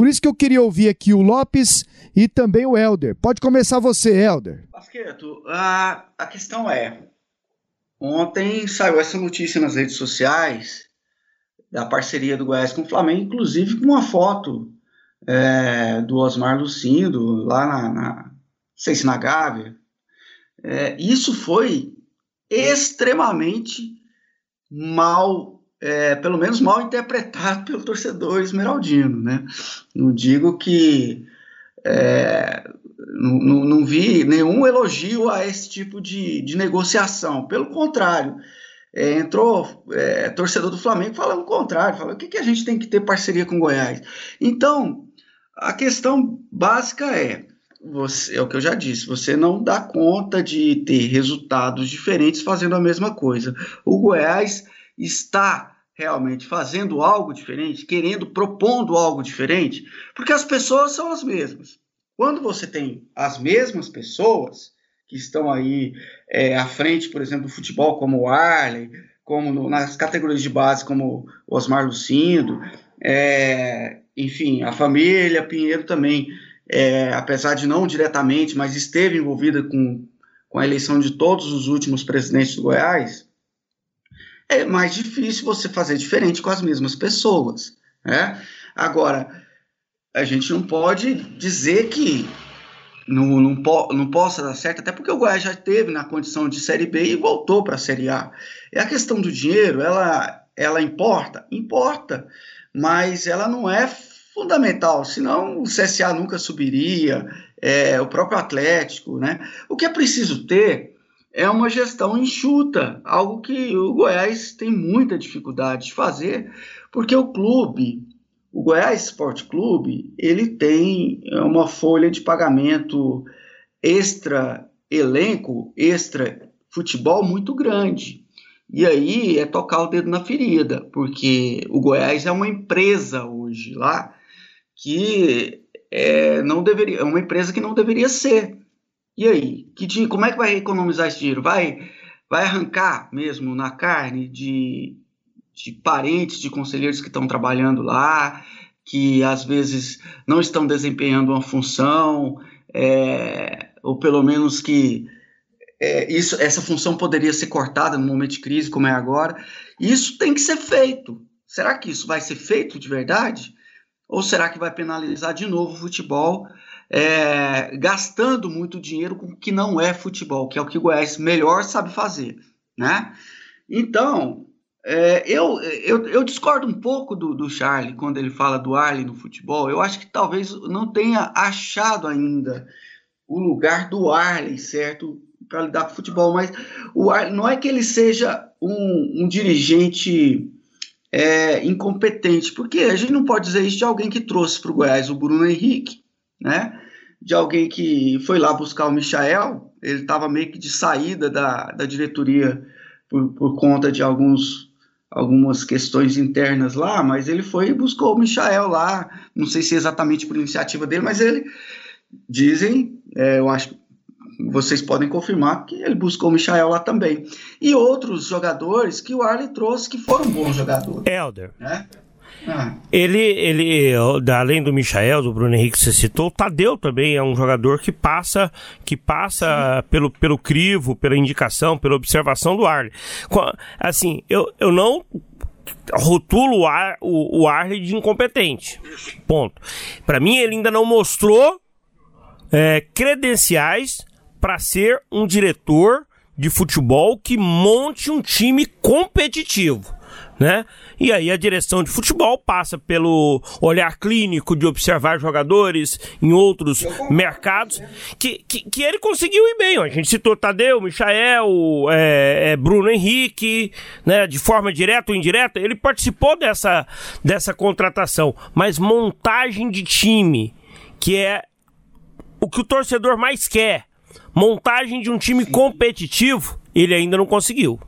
por isso que eu queria ouvir aqui o Lopes e também o Helder. Pode começar você, Helder. Pasqueto, a, a questão é: ontem saiu essa notícia nas redes sociais da parceria do Goiás com o Flamengo, inclusive com uma foto é, do Osmar Lucindo lá na, na não sei se na Gávea. É, isso foi extremamente mal é, pelo menos mal interpretado (laughs) pelo torcedor esmeraldino, né? Não digo que é, não, não, vi nenhum elogio a esse tipo de, de negociação, pelo contrário, é, entrou é, torcedor do Flamengo falando o contrário, falando o que, que a gente tem que ter parceria com Goiás. Então, a questão básica é, você, é o que eu já disse, você não dá conta de ter resultados diferentes fazendo a mesma coisa. O Goiás está realmente fazendo algo diferente, querendo, propondo algo diferente, porque as pessoas são as mesmas. Quando você tem as mesmas pessoas que estão aí é, à frente, por exemplo, do futebol, como o Arley, como no, nas categorias de base, como o Osmar Lucindo, é, enfim, a família Pinheiro também, é, apesar de não diretamente, mas esteve envolvida com, com a eleição de todos os últimos presidentes do Goiás, é mais difícil você fazer diferente com as mesmas pessoas. Né? Agora, a gente não pode dizer que não, não, po, não possa dar certo, até porque o Goiás já teve na condição de Série B e voltou para a Série A. E a questão do dinheiro, ela, ela importa? Importa, mas ela não é fundamental, senão o CSA nunca subiria, é, o próprio Atlético, né? O que é preciso ter é uma gestão enxuta, algo que o Goiás tem muita dificuldade de fazer, porque o clube, o Goiás Esporte Clube, ele tem uma folha de pagamento extra elenco, extra futebol muito grande. E aí é tocar o dedo na ferida, porque o Goiás é uma empresa hoje lá que é, não deveria, é uma empresa que não deveria ser. E aí, que como é que vai economizar esse dinheiro? Vai, vai arrancar mesmo na carne de, de parentes de conselheiros que estão trabalhando lá, que às vezes não estão desempenhando uma função, é, ou pelo menos que é, isso, essa função poderia ser cortada no momento de crise, como é agora. Isso tem que ser feito. Será que isso vai ser feito de verdade? Ou será que vai penalizar de novo o futebol é, gastando muito dinheiro com o que não é futebol, que é o que o Goiás melhor sabe fazer, né? Então, é, eu, eu, eu, discordo um pouco do, do Charlie quando ele fala do Arley no futebol. Eu acho que talvez não tenha achado ainda o lugar do Arley, certo? Para lidar com o futebol, mas o Arley, não é que ele seja um, um dirigente é, incompetente, porque a gente não pode dizer isso de alguém que trouxe para o Goiás o Bruno Henrique, né? De alguém que foi lá buscar o Michael, ele estava meio que de saída da, da diretoria por, por conta de alguns algumas questões internas lá, mas ele foi e buscou o Michael lá, não sei se é exatamente por iniciativa dele, mas ele dizem, é, eu acho vocês podem confirmar que ele buscou o Michael lá também. E outros jogadores que o Arley trouxe que foram bons jogadores. Elder. Né? Ah. Ele, ele, além do Michael, do Bruno Henrique que você citou, o Tadeu também é um jogador que passa, que passa pelo, pelo crivo, pela indicação, pela observação do Arley. Assim, eu, eu não rotulo o, Ar, o, o Arley de incompetente. Ponto. Para mim, ele ainda não mostrou é, credenciais para ser um diretor de futebol que monte um time competitivo né? E aí a direção de futebol passa pelo olhar clínico de observar jogadores em outros mercados, que, que, que, ele conseguiu ir bem. A gente citou Tadeu, Michael, é, é, Bruno Henrique, né? De forma direta ou indireta, ele participou dessa, dessa contratação. Mas montagem de time, que é o que o torcedor mais quer, montagem de um time competitivo, ele ainda não conseguiu.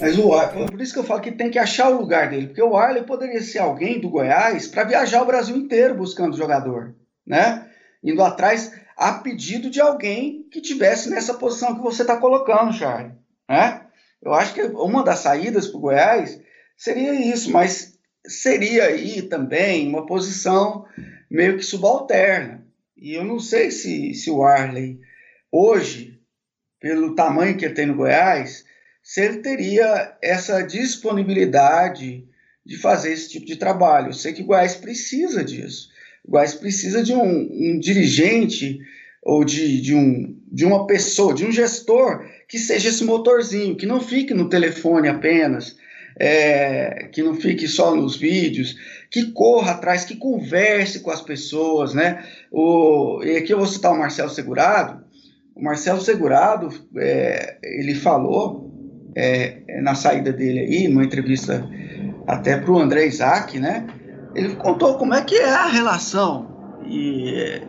Mas o por isso que eu falo que tem que achar o lugar dele, porque o Arley poderia ser alguém do Goiás para viajar o Brasil inteiro buscando jogador, né? Indo atrás a pedido de alguém que tivesse nessa posição que você está colocando, Charlie, né? Eu acho que uma das saídas para o Goiás seria isso, mas seria aí também uma posição meio que subalterna. E eu não sei se, se o Arley, hoje, pelo tamanho que ele tem no Goiás, se ele teria essa disponibilidade de fazer esse tipo de trabalho. Eu sei que o Goiás precisa disso. O Goiás precisa de um, um dirigente ou de, de, um, de uma pessoa, de um gestor que seja esse motorzinho, que não fique no telefone apenas, é, que não fique só nos vídeos, que corra atrás, que converse com as pessoas, né? O, e aqui eu vou citar o Marcelo Segurado. O Marcelo Segurado, é, ele falou é, é, na saída dele aí, numa entrevista até para o André Isaac, né? Ele contou como é que é a relação e, é,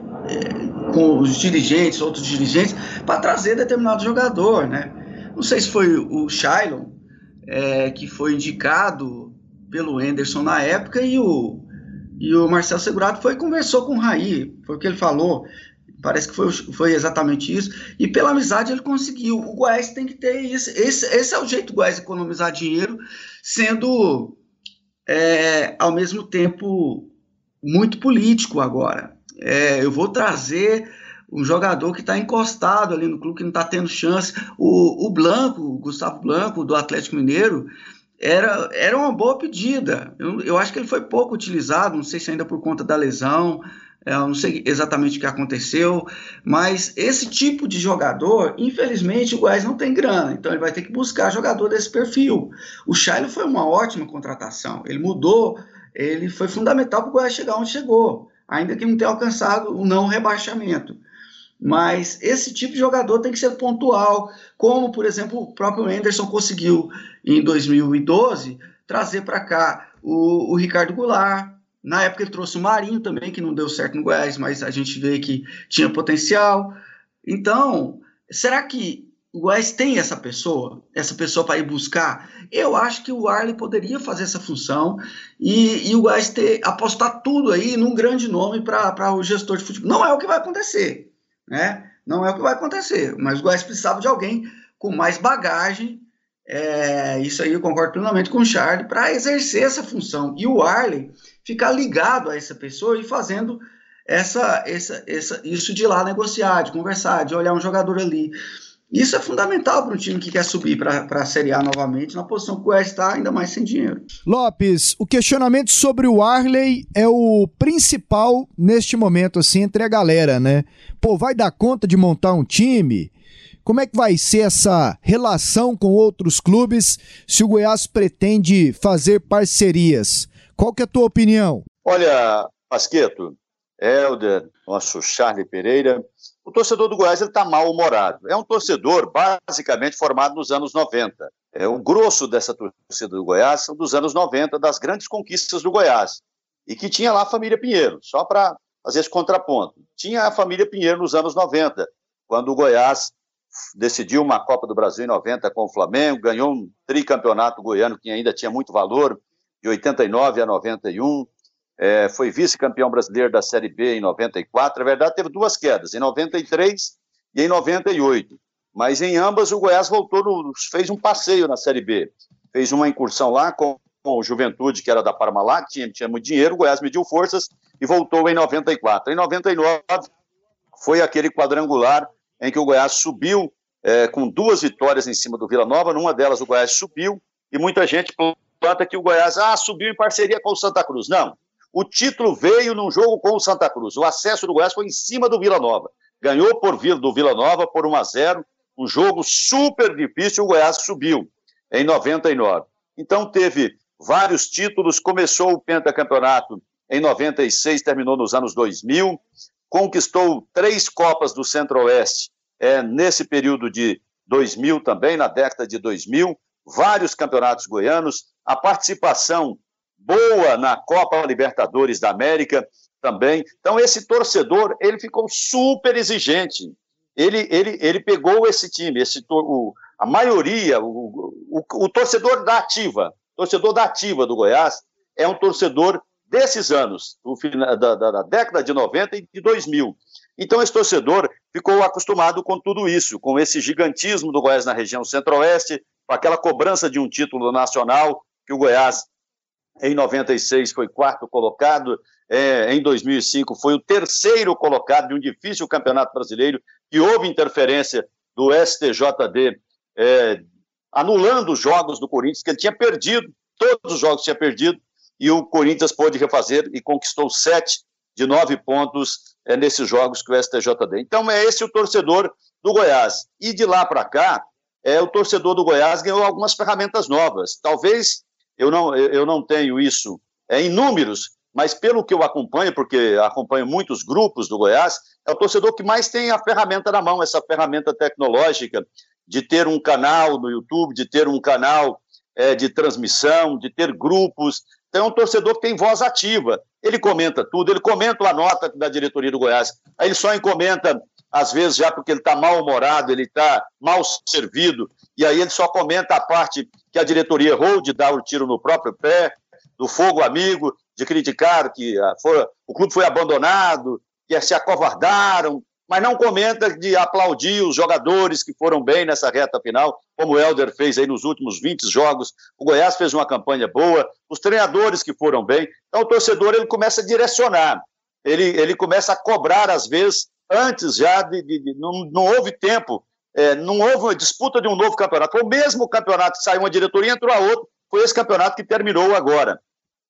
com os dirigentes, outros dirigentes, para trazer determinado jogador, né? Não sei se foi o Shailon é, que foi indicado pelo Anderson na época e o, e o Marcelo Segurado foi conversou com o Raí, foi o que ele falou. Parece que foi, foi exatamente isso. E pela amizade ele conseguiu. O Goiás tem que ter isso. Esse, esse é o jeito do Goiás economizar dinheiro, sendo é, ao mesmo tempo muito político agora. É, eu vou trazer um jogador que está encostado ali no clube, que não está tendo chance. O, o Blanco, o Gustavo Blanco, do Atlético Mineiro, era, era uma boa pedida. Eu, eu acho que ele foi pouco utilizado, não sei se ainda por conta da lesão, eu não sei exatamente o que aconteceu, mas esse tipo de jogador, infelizmente, o Goiás não tem grana, então ele vai ter que buscar jogador desse perfil. O Shailo foi uma ótima contratação, ele mudou, ele foi fundamental para o Goiás chegar onde chegou, ainda que não tenha alcançado o não rebaixamento. Mas esse tipo de jogador tem que ser pontual, como, por exemplo, o próprio Anderson conseguiu em 2012 trazer para cá o, o Ricardo Goulart, na época ele trouxe o Marinho também, que não deu certo no Goiás, mas a gente vê que tinha potencial. Então, será que o Goiás tem essa pessoa, essa pessoa para ir buscar? Eu acho que o Arley poderia fazer essa função e, e o Goiás ter, apostar tudo aí num grande nome para o gestor de futebol. Não é o que vai acontecer, né? Não é o que vai acontecer, mas o Goiás precisava de alguém com mais bagagem. É, isso aí eu concordo plenamente com o Charlie, para exercer essa função. E o Arley ficar ligado a essa pessoa e fazendo essa, essa, essa, isso de ir lá negociar, de conversar, de olhar um jogador ali. Isso é fundamental para um time que quer subir para a Série A novamente, na posição que o está, ainda mais sem dinheiro. Lopes, o questionamento sobre o Arley é o principal neste momento, assim, entre a galera, né? Pô, vai dar conta de montar um time? Como é que vai ser essa relação com outros clubes se o Goiás pretende fazer parcerias? Qual que é a tua opinião? Olha, Pasqueto, Helder, nosso Charlie Pereira, o torcedor do Goiás está mal-humorado. É um torcedor basicamente formado nos anos 90. É, o grosso dessa torcida do Goiás são dos anos 90, das grandes conquistas do Goiás. E que tinha lá a família Pinheiro, só para fazer esse contraponto. Tinha a família Pinheiro nos anos 90, quando o Goiás decidiu uma Copa do Brasil em 90 com o Flamengo, ganhou um tricampeonato goiano que ainda tinha muito valor, de 89 a 91, é, foi vice-campeão brasileiro da Série B em 94. Na verdade, teve duas quedas, em 93 e em 98. Mas em ambas o Goiás voltou, no, fez um passeio na Série B. Fez uma incursão lá com, com o Juventude, que era da Parmalat, tinha, tinha muito dinheiro, o Goiás mediu forças e voltou em 94. Em 99 foi aquele quadrangular em que o Goiás subiu é, com duas vitórias em cima do Vila Nova. Numa delas o Goiás subiu e muita gente planta que o Goiás ah, subiu em parceria com o Santa Cruz. Não. O título veio num jogo com o Santa Cruz. O acesso do Goiás foi em cima do Vila Nova. Ganhou por do Vila Nova por 1 a 0 um jogo super difícil, o Goiás subiu em 99. Então teve vários títulos, começou o pentacampeonato em 96, terminou nos anos 2000, conquistou três Copas do Centro-Oeste é, nesse período de 2000 também, na década de 2000, vários campeonatos goianos, a participação boa na Copa Libertadores da América também. Então, esse torcedor, ele ficou super exigente. Ele, ele, ele pegou esse time, esse, o, a maioria, o, o, o torcedor da ativa, torcedor da ativa do Goiás, é um torcedor desses anos, do, da, da, da, década de 90 e de 2000. Então, esse torcedor ficou acostumado com tudo isso, com esse gigantismo do Goiás na região centro-oeste, com aquela cobrança de um título nacional, que o Goiás, em 96, foi quarto colocado, é, em 2005 foi o terceiro colocado de um difícil campeonato brasileiro, e houve interferência do STJD, é, anulando os jogos do Corinthians, que ele tinha perdido, todos os jogos tinha perdido, e o Corinthians pôde refazer e conquistou sete de nove pontos é, nesses jogos que o STJD. Então, é esse o torcedor do Goiás. E de lá para cá, é, o torcedor do Goiás ganhou algumas ferramentas novas. Talvez eu não, eu não tenho isso é, em números, mas pelo que eu acompanho, porque acompanho muitos grupos do Goiás, é o torcedor que mais tem a ferramenta na mão, essa ferramenta tecnológica de ter um canal no YouTube, de ter um canal é, de transmissão, de ter grupos. Então, é um torcedor que tem voz ativa. ele comenta tudo, ele comenta a nota da diretoria do Goiás. Aí ele só comenta, às vezes, já porque ele está mal-humorado, ele está mal servido, e aí ele só comenta a parte que a diretoria errou de dar o tiro no próprio pé, do fogo amigo, de criticar que a, foi, o clube foi abandonado, que se acovardaram, mas não comenta de aplaudir os jogadores que foram bem nessa reta final, como o Helder fez aí nos últimos 20 jogos. O Goiás fez uma campanha boa, os treinadores que foram bem. Então o torcedor ele começa a direcionar, ele, ele começa a cobrar às vezes antes já de, de, de não, não houve tempo, é, não houve uma disputa de um novo campeonato. Foi o mesmo campeonato que saiu uma diretoria entrou a outra, foi esse campeonato que terminou agora.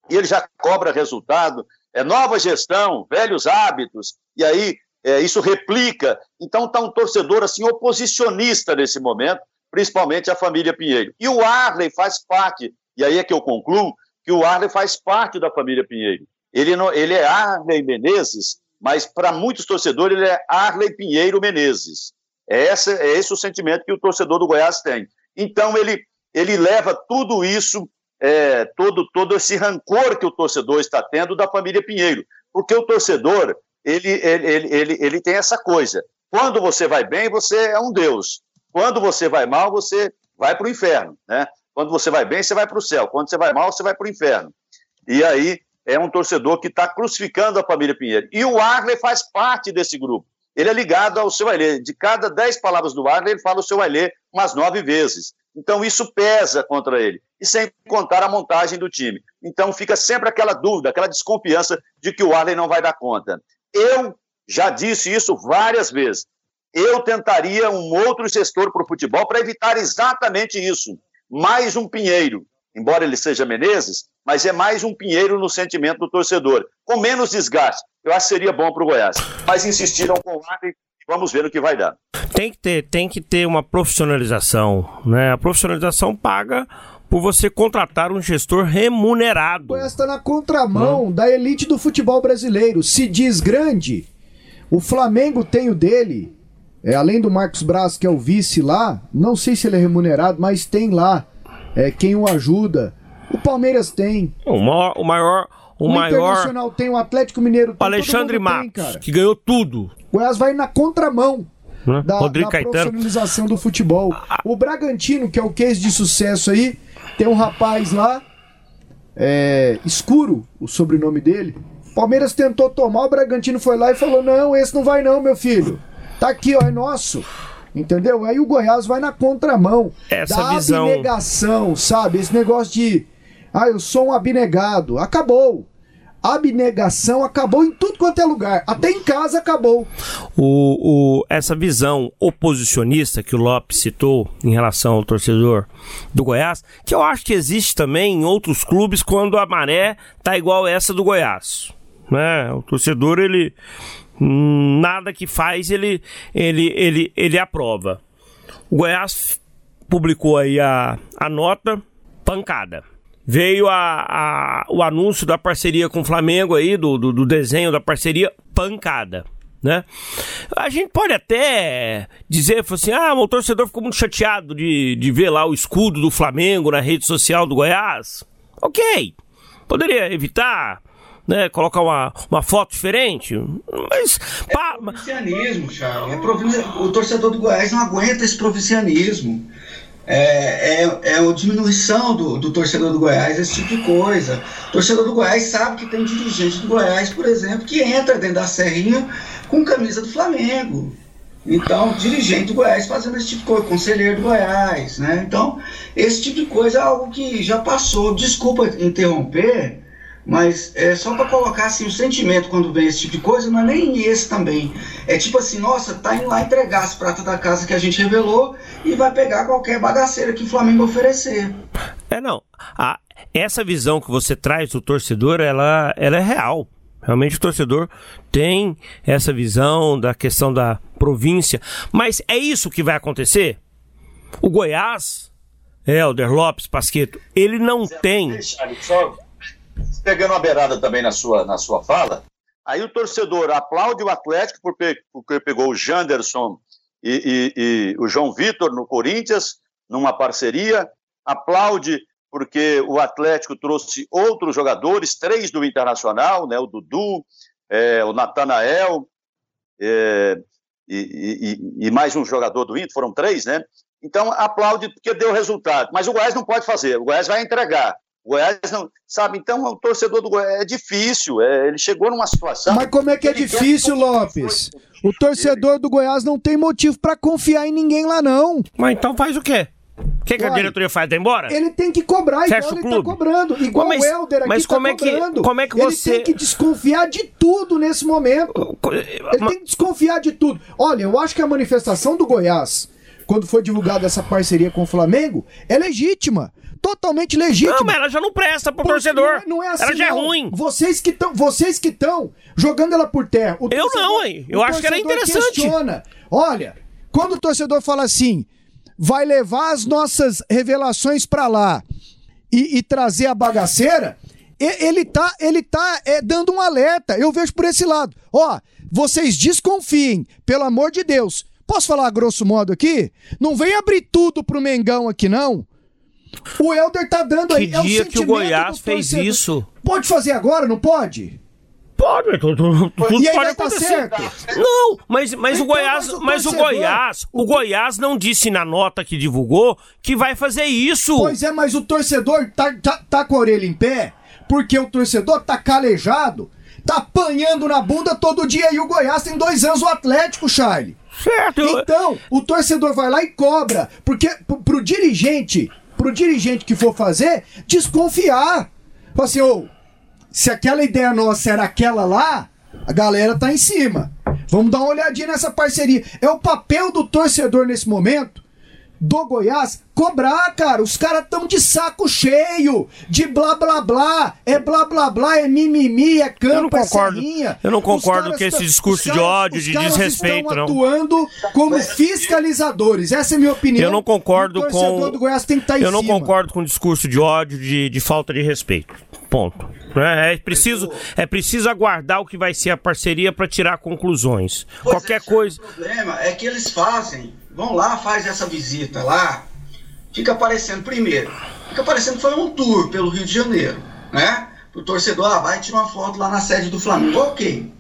E ele já cobra resultado, é nova gestão, velhos hábitos, e aí é, isso replica. Então está um torcedor assim oposicionista nesse momento, principalmente a família Pinheiro. E o Arley faz parte, e aí é que eu concluo, que o Arley faz parte da família Pinheiro. Ele, não, ele é Arley Menezes, mas para muitos torcedores ele é Arley Pinheiro Menezes. É esse, é esse o sentimento que o torcedor do Goiás tem. Então ele, ele leva tudo isso, é, todo, todo esse rancor que o torcedor está tendo da família Pinheiro. Porque o torcedor, ele, ele, ele, ele, ele tem essa coisa. Quando você vai bem, você é um Deus. Quando você vai mal, você vai para o inferno. Né? Quando você vai bem, você vai para o céu. Quando você vai mal, você vai para o inferno. E aí é um torcedor que está crucificando a família Pinheiro. E o Arley faz parte desse grupo. Ele é ligado ao seu Ailê. De cada dez palavras do Arley, ele fala o seu Ailê umas nove vezes. Então isso pesa contra ele. E sem contar a montagem do time. Então fica sempre aquela dúvida, aquela desconfiança de que o Arley não vai dar conta. Eu já disse isso várias vezes. Eu tentaria um outro gestor para o futebol para evitar exatamente isso. Mais um Pinheiro, embora ele seja Menezes, mas é mais um Pinheiro no sentimento do torcedor, com menos desgaste. Eu acho que seria bom para o Goiás. Mas insistiram com o Arley vamos ver o que vai dar. Tem que ter, tem que ter uma profissionalização, né? A profissionalização paga por você contratar um gestor remunerado. O Goiás está na contramão hum. da elite do futebol brasileiro. Se diz grande, o Flamengo tem o dele. É, além do Marcos Braz, que é o vice lá, não sei se ele é remunerado, mas tem lá é, quem o ajuda. O Palmeiras tem. O maior. O, maior, o, o maior... Internacional tem, o Atlético Mineiro tem. O Alexandre Marcos, tem, que ganhou tudo. O Goiás vai na contramão né? da, Rodrigo da profissionalização do futebol. O Bragantino, que é o case de sucesso aí, tem um rapaz lá, é, escuro, o sobrenome dele. Palmeiras tentou tomar, o Bragantino foi lá e falou: Não, esse não vai, não, meu filho. Tá aqui, ó, é nosso. Entendeu? Aí o Goiás vai na contramão Essa da visão... abnegação, sabe? Esse negócio de. Ah, eu sou um abnegado. Acabou abnegação acabou em tudo quanto é lugar. Até em casa acabou. O, o, essa visão oposicionista que o Lopes citou em relação ao torcedor do Goiás, que eu acho que existe também em outros clubes quando a maré tá igual essa do Goiás. Né? O torcedor, ele. Nada que faz, ele, ele, ele, ele aprova. O Goiás publicou aí a, a nota pancada veio a, a, o anúncio da parceria com o Flamengo aí, do, do, do desenho da parceria, pancada. Né? A gente pode até dizer assim: ah, o torcedor ficou muito chateado de, de ver lá o escudo do Flamengo na rede social do Goiás. Ok, poderia evitar, né, colocar uma, uma foto diferente, mas... É provincianismo, Charles. É provinci... O torcedor do Goiás não aguenta esse provincianismo é, é, é a diminuição do, do torcedor do Goiás, esse tipo de coisa. O torcedor do Goiás sabe que tem dirigente do Goiás, por exemplo, que entra dentro da serrinha com camisa do Flamengo. Então, dirigente do Goiás fazendo esse tipo de coisa, conselheiro do Goiás, né? Então, esse tipo de coisa é algo que já passou. Desculpa interromper, mas é só para colocar assim o sentimento quando vem esse tipo de coisa, não é nem esse também. É tipo assim, nossa, tá indo lá entregar as pratas da casa que a gente revelou e vai pegar qualquer bagaceira que o Flamengo oferecer. É não. A, essa visão que você traz do torcedor, ela, ela é real. Realmente o torcedor tem essa visão da questão da província. Mas é isso que vai acontecer? O Goiás, Helder Lopes, Pasqueto, ele não tem. Só pegando uma beirada também na sua, na sua fala, aí o torcedor aplaude o Atlético porque pegou o Janderson e, e, e o João Vitor no Corinthians, numa parceria, aplaude porque o Atlético trouxe outros jogadores, três do Internacional, né, o Dudu, é, o Natanael é, e, e, e, mais um jogador do Inter, foram três, né? Então, aplaude porque deu resultado. Mas o Goiás não pode fazer, o Goiás vai entregar. O Goiás não. Sabe, então o torcedor do Goiás é difícil. É, ele chegou numa situação. Mas como é que é difícil, Lopes? O torcedor do Goiás não tem motivo para confiar em ninguém lá, não. Mas então faz o quê? O que, que a diretoria faz? Tá embora? Ele tem que cobrar Fecha igual o ele clube. tá cobrando. Igual Mas- o Helder aqui mas tá como é que- cobrando. como é que você- Ele tem que desconfiar de tudo nesse momento. Ele tem que desconfiar de tudo. Olha, eu acho que a manifestação do Goiás, quando foi divulgada essa parceria com o Flamengo, é legítima. Totalmente legítima. Não, mas ela já não presta pro torcedor. Não é, não é assim, ela já não. é ruim. Vocês que estão, vocês que estão jogando ela por terra. O Eu não, hein? Eu acho que era interessante. Questiona. Olha, quando o torcedor fala assim, vai levar as nossas revelações pra lá e, e trazer a bagaceira, ele tá, ele tá é, dando um alerta. Eu vejo por esse lado. Ó, vocês desconfiem, pelo amor de Deus. Posso falar grosso modo aqui? Não vem abrir tudo pro Mengão aqui, não. O Helder tá dando aí. Que é o dia que o Goiás fez torcedor. isso? Pode fazer agora, não pode? Pode, tudo, tudo E aí pode vai tá acontecer. certo? Não, mas, mas o Então, Goiás, mas o mas o Goiás, o Goiás não disse na nota que divulgou que vai fazer isso. Pois é, mas o torcedor tá, tá, tá com a orelha em pé, porque o torcedor tá calejado, tá apanhando na bunda todo dia e o Goiás tem dois anos o Atlético, Charlie. Certo. Então, o torcedor vai lá e cobra, porque pro, pro dirigente, pro dirigente que for fazer, desconfiar. Fala assim, se aquela ideia nossa era aquela lá, a galera tá em cima. Vamos dar uma olhadinha nessa parceria. É o papel do torcedor nesse momento, do Goiás, cobrar, cara. Os caras tão de saco cheio, de blá blá blá. É blá blá blá, é mimimi, é campo, Eu não é concordo. serrinha. Eu não concordo caras com esse discurso os de caras- ódio, os de caras desrespeito, estão não. atuando como fiscalizadores. Essa é a minha opinião. Eu não concordo com. do Goiás tem que estar em eu não cima. concordo com o discurso de ódio, de, de falta de respeito. Ponto. É, é preciso, é preciso aguardar o que vai ser a parceria para tirar conclusões. Pois Qualquer é, coisa. O problema é que eles fazem, vão lá, faz essa visita lá, fica parecendo, primeiro, fica parecendo que foi um tour pelo Rio de Janeiro, né? O torcedor, ah, vai tirar uma foto lá na sede do Flamengo, ok.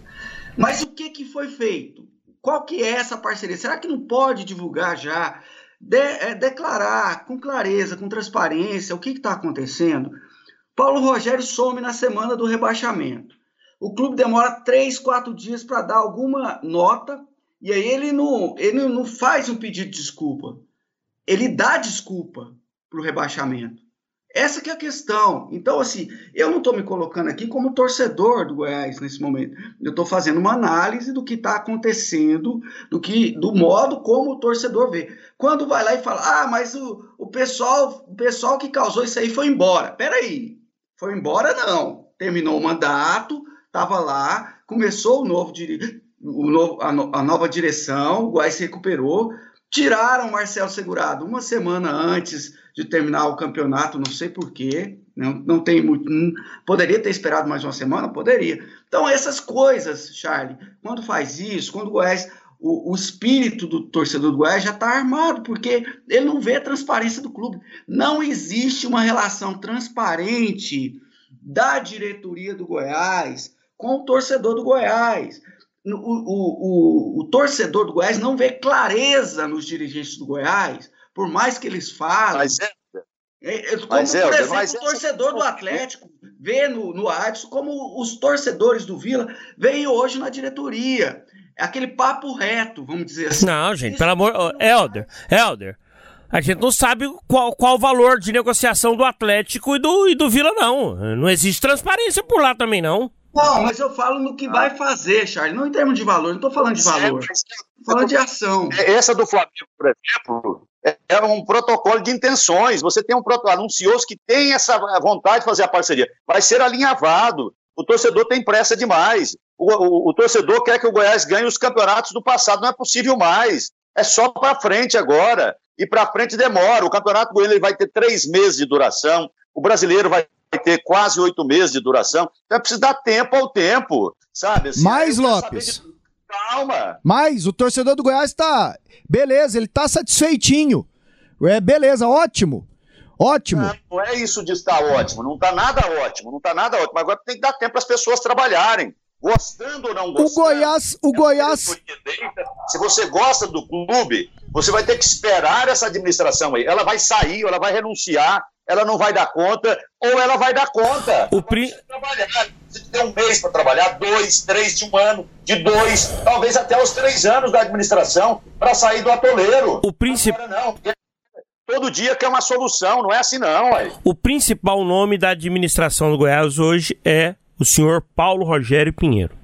Mas o que, que foi feito? Qual que é essa parceria? Será que não pode divulgar já, de- é, declarar com clareza, com transparência, o que está acontecendo? Paulo Rogério some na semana do rebaixamento. O clube demora três, quatro dias para dar alguma nota e aí ele não, ele não faz um pedido de desculpa. Ele dá desculpa para o rebaixamento. Essa que é a questão. Então, assim, eu não estou me colocando aqui como torcedor do Goiás nesse momento. Eu estou fazendo uma análise do que está acontecendo, do que, do modo como o torcedor vê. Quando vai lá e fala, ah, mas o, o pessoal, o pessoal que causou isso aí foi embora. Peraí, foi embora não. Terminou o mandato, estava lá, começou o novo, dire... novo a, no... a nova direção, o Goiás se recuperou, tiraram o Marcelo Segurado uma semana antes de terminar o campeonato, não sei porquê, não, não tem muito. Não, poderia ter esperado mais uma semana? Poderia. Então, essas coisas, Charlie, quando faz isso, quando o Goiás. O, o espírito do torcedor do Goiás já está armado, porque ele não vê a transparência do clube. Não existe uma relação transparente da diretoria do Goiás com o torcedor do Goiás. O, o, o, o, torcedor do Goiás não vê clareza nos dirigentes do Goiás, por mais que eles falem. Mas é, é, como, mas, por exemplo, é, mas o torcedor do Atlético vê no, no Adson, como os torcedores do Vila veem hoje na diretoria. É aquele papo reto, vamos dizer assim. Não, gente, Isso pelo amor. Oh, Helder, Helder. A gente não sabe qual, qual o valor de negociação do Atlético e do, e do Vila, não. Não existe transparência por lá também, não. Não, mas eu falo no que vai fazer, Charles. Não em termos de valor, não estou falando de valor. Estou falando de ação. Essa do Flamengo, por exemplo, é um protocolo de intenções. Você tem um protocolo, anunciou que tem essa vontade de fazer a parceria. Vai ser alinhavado. O torcedor tem pressa demais. O, o, o torcedor quer que o Goiás ganhe os campeonatos do passado. Não é possível mais. É só para frente agora. E para frente demora. O campeonato goiano vai ter três meses de duração. O brasileiro vai ter quase oito meses de duração. Então é preciso dar tempo ao tempo, sabe? Assim, Mais, Lopes. De... Calma. Mas o torcedor do Goiás tá. Beleza, ele tá satisfeitinho. É, beleza, ótimo. Ótimo. Não, não é isso de estar ótimo, não está nada ótimo, não está nada ótimo. Agora tem que dar tempo para as pessoas trabalharem gostando ou não gostando. O Goiás, o Goiás. Se você gosta do clube, você vai ter que esperar essa administração aí. Ela vai sair, ela vai renunciar, ela não vai dar conta, ou ela vai dar conta. O pri... trabalhar. Você tem um mês para trabalhar, dois, três, de um ano, de dois, talvez até os três anos da administração para sair do atoleiro. O principal. Não. Todo dia quer uma solução, não é assim não. Aí. O principal nome da administração do Goiás hoje é o senhor Paulo Rogério Pinheiro.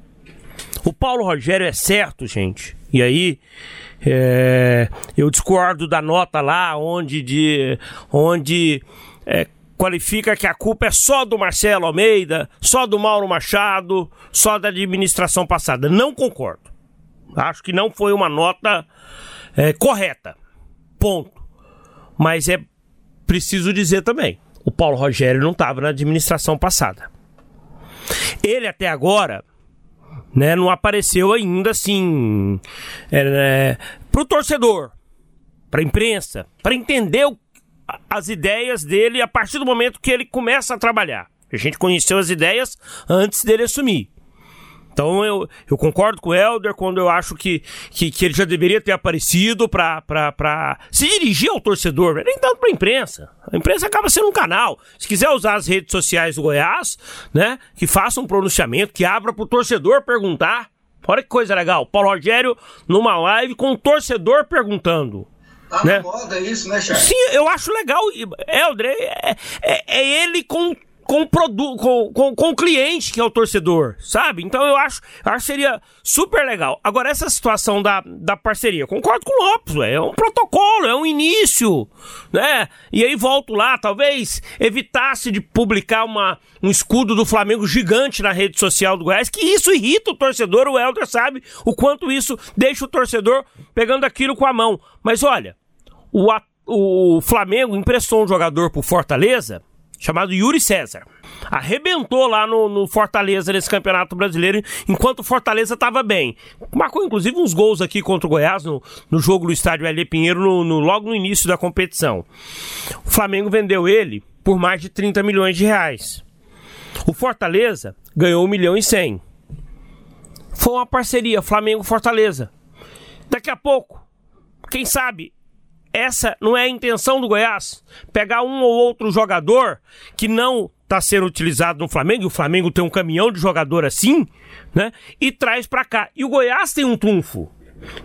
O Paulo Rogério é certo, gente. E aí, é, eu discordo da nota lá onde, de, onde é, qualifica que a culpa é só do Marcelo Almeida, só do Mauro Machado, só da administração passada. Não concordo. Acho que não foi uma nota é, correta. Ponto. Mas é preciso dizer também: o Paulo Rogério não estava na administração passada. Ele até agora, né, não apareceu ainda assim é, é, pro torcedor, pra imprensa, para entender o, as ideias dele a partir do momento que ele começa a trabalhar. A gente conheceu as ideias antes dele assumir. Então eu, eu concordo com o Helder quando eu acho que, que, que ele já deveria ter aparecido para se dirigir ao torcedor, nem tanto para a imprensa. A imprensa acaba sendo um canal. Se quiser usar as redes sociais do Goiás, né, que faça um pronunciamento, que abra para o torcedor perguntar. Olha que coisa legal. Paulo Rogério numa live com o torcedor perguntando. Tá né? na moda isso, né, Charles? Sim, eu acho legal. Helder, é, é, é ele com com o produto, com, com, com, o cliente que é o torcedor, sabe? Então eu acho, acho que seria super legal. Agora, essa situação da, da parceria, concordo com o Lopes, é um protocolo, é um início, né? E aí volto lá, talvez evitasse de publicar uma, um escudo do Flamengo gigante na rede social do Goiás, que isso irrita o torcedor, o Helder sabe o quanto isso deixa o torcedor pegando aquilo com a mão. Mas olha, o, o Flamengo emprestou um jogador pro Fortaleza chamado Yuri César. Arrebentou lá no, no, Fortaleza nesse campeonato brasileiro, enquanto o Fortaleza estava bem. Marcou inclusive uns gols aqui contra o Goiás no, no jogo do estádio L. Pinheiro, no, no, logo no início da competição. O Flamengo vendeu ele por mais de 30 milhões de reais. O Fortaleza ganhou 1 milhão e 100. Foi uma parceria Flamengo-Fortaleza. Daqui a pouco, quem sabe, essa não é a intenção do Goiás? Pegar um ou outro jogador que não está sendo utilizado no Flamengo, e o Flamengo tem um caminhão de jogador assim, né? E traz para cá. E o Goiás tem um trunfo,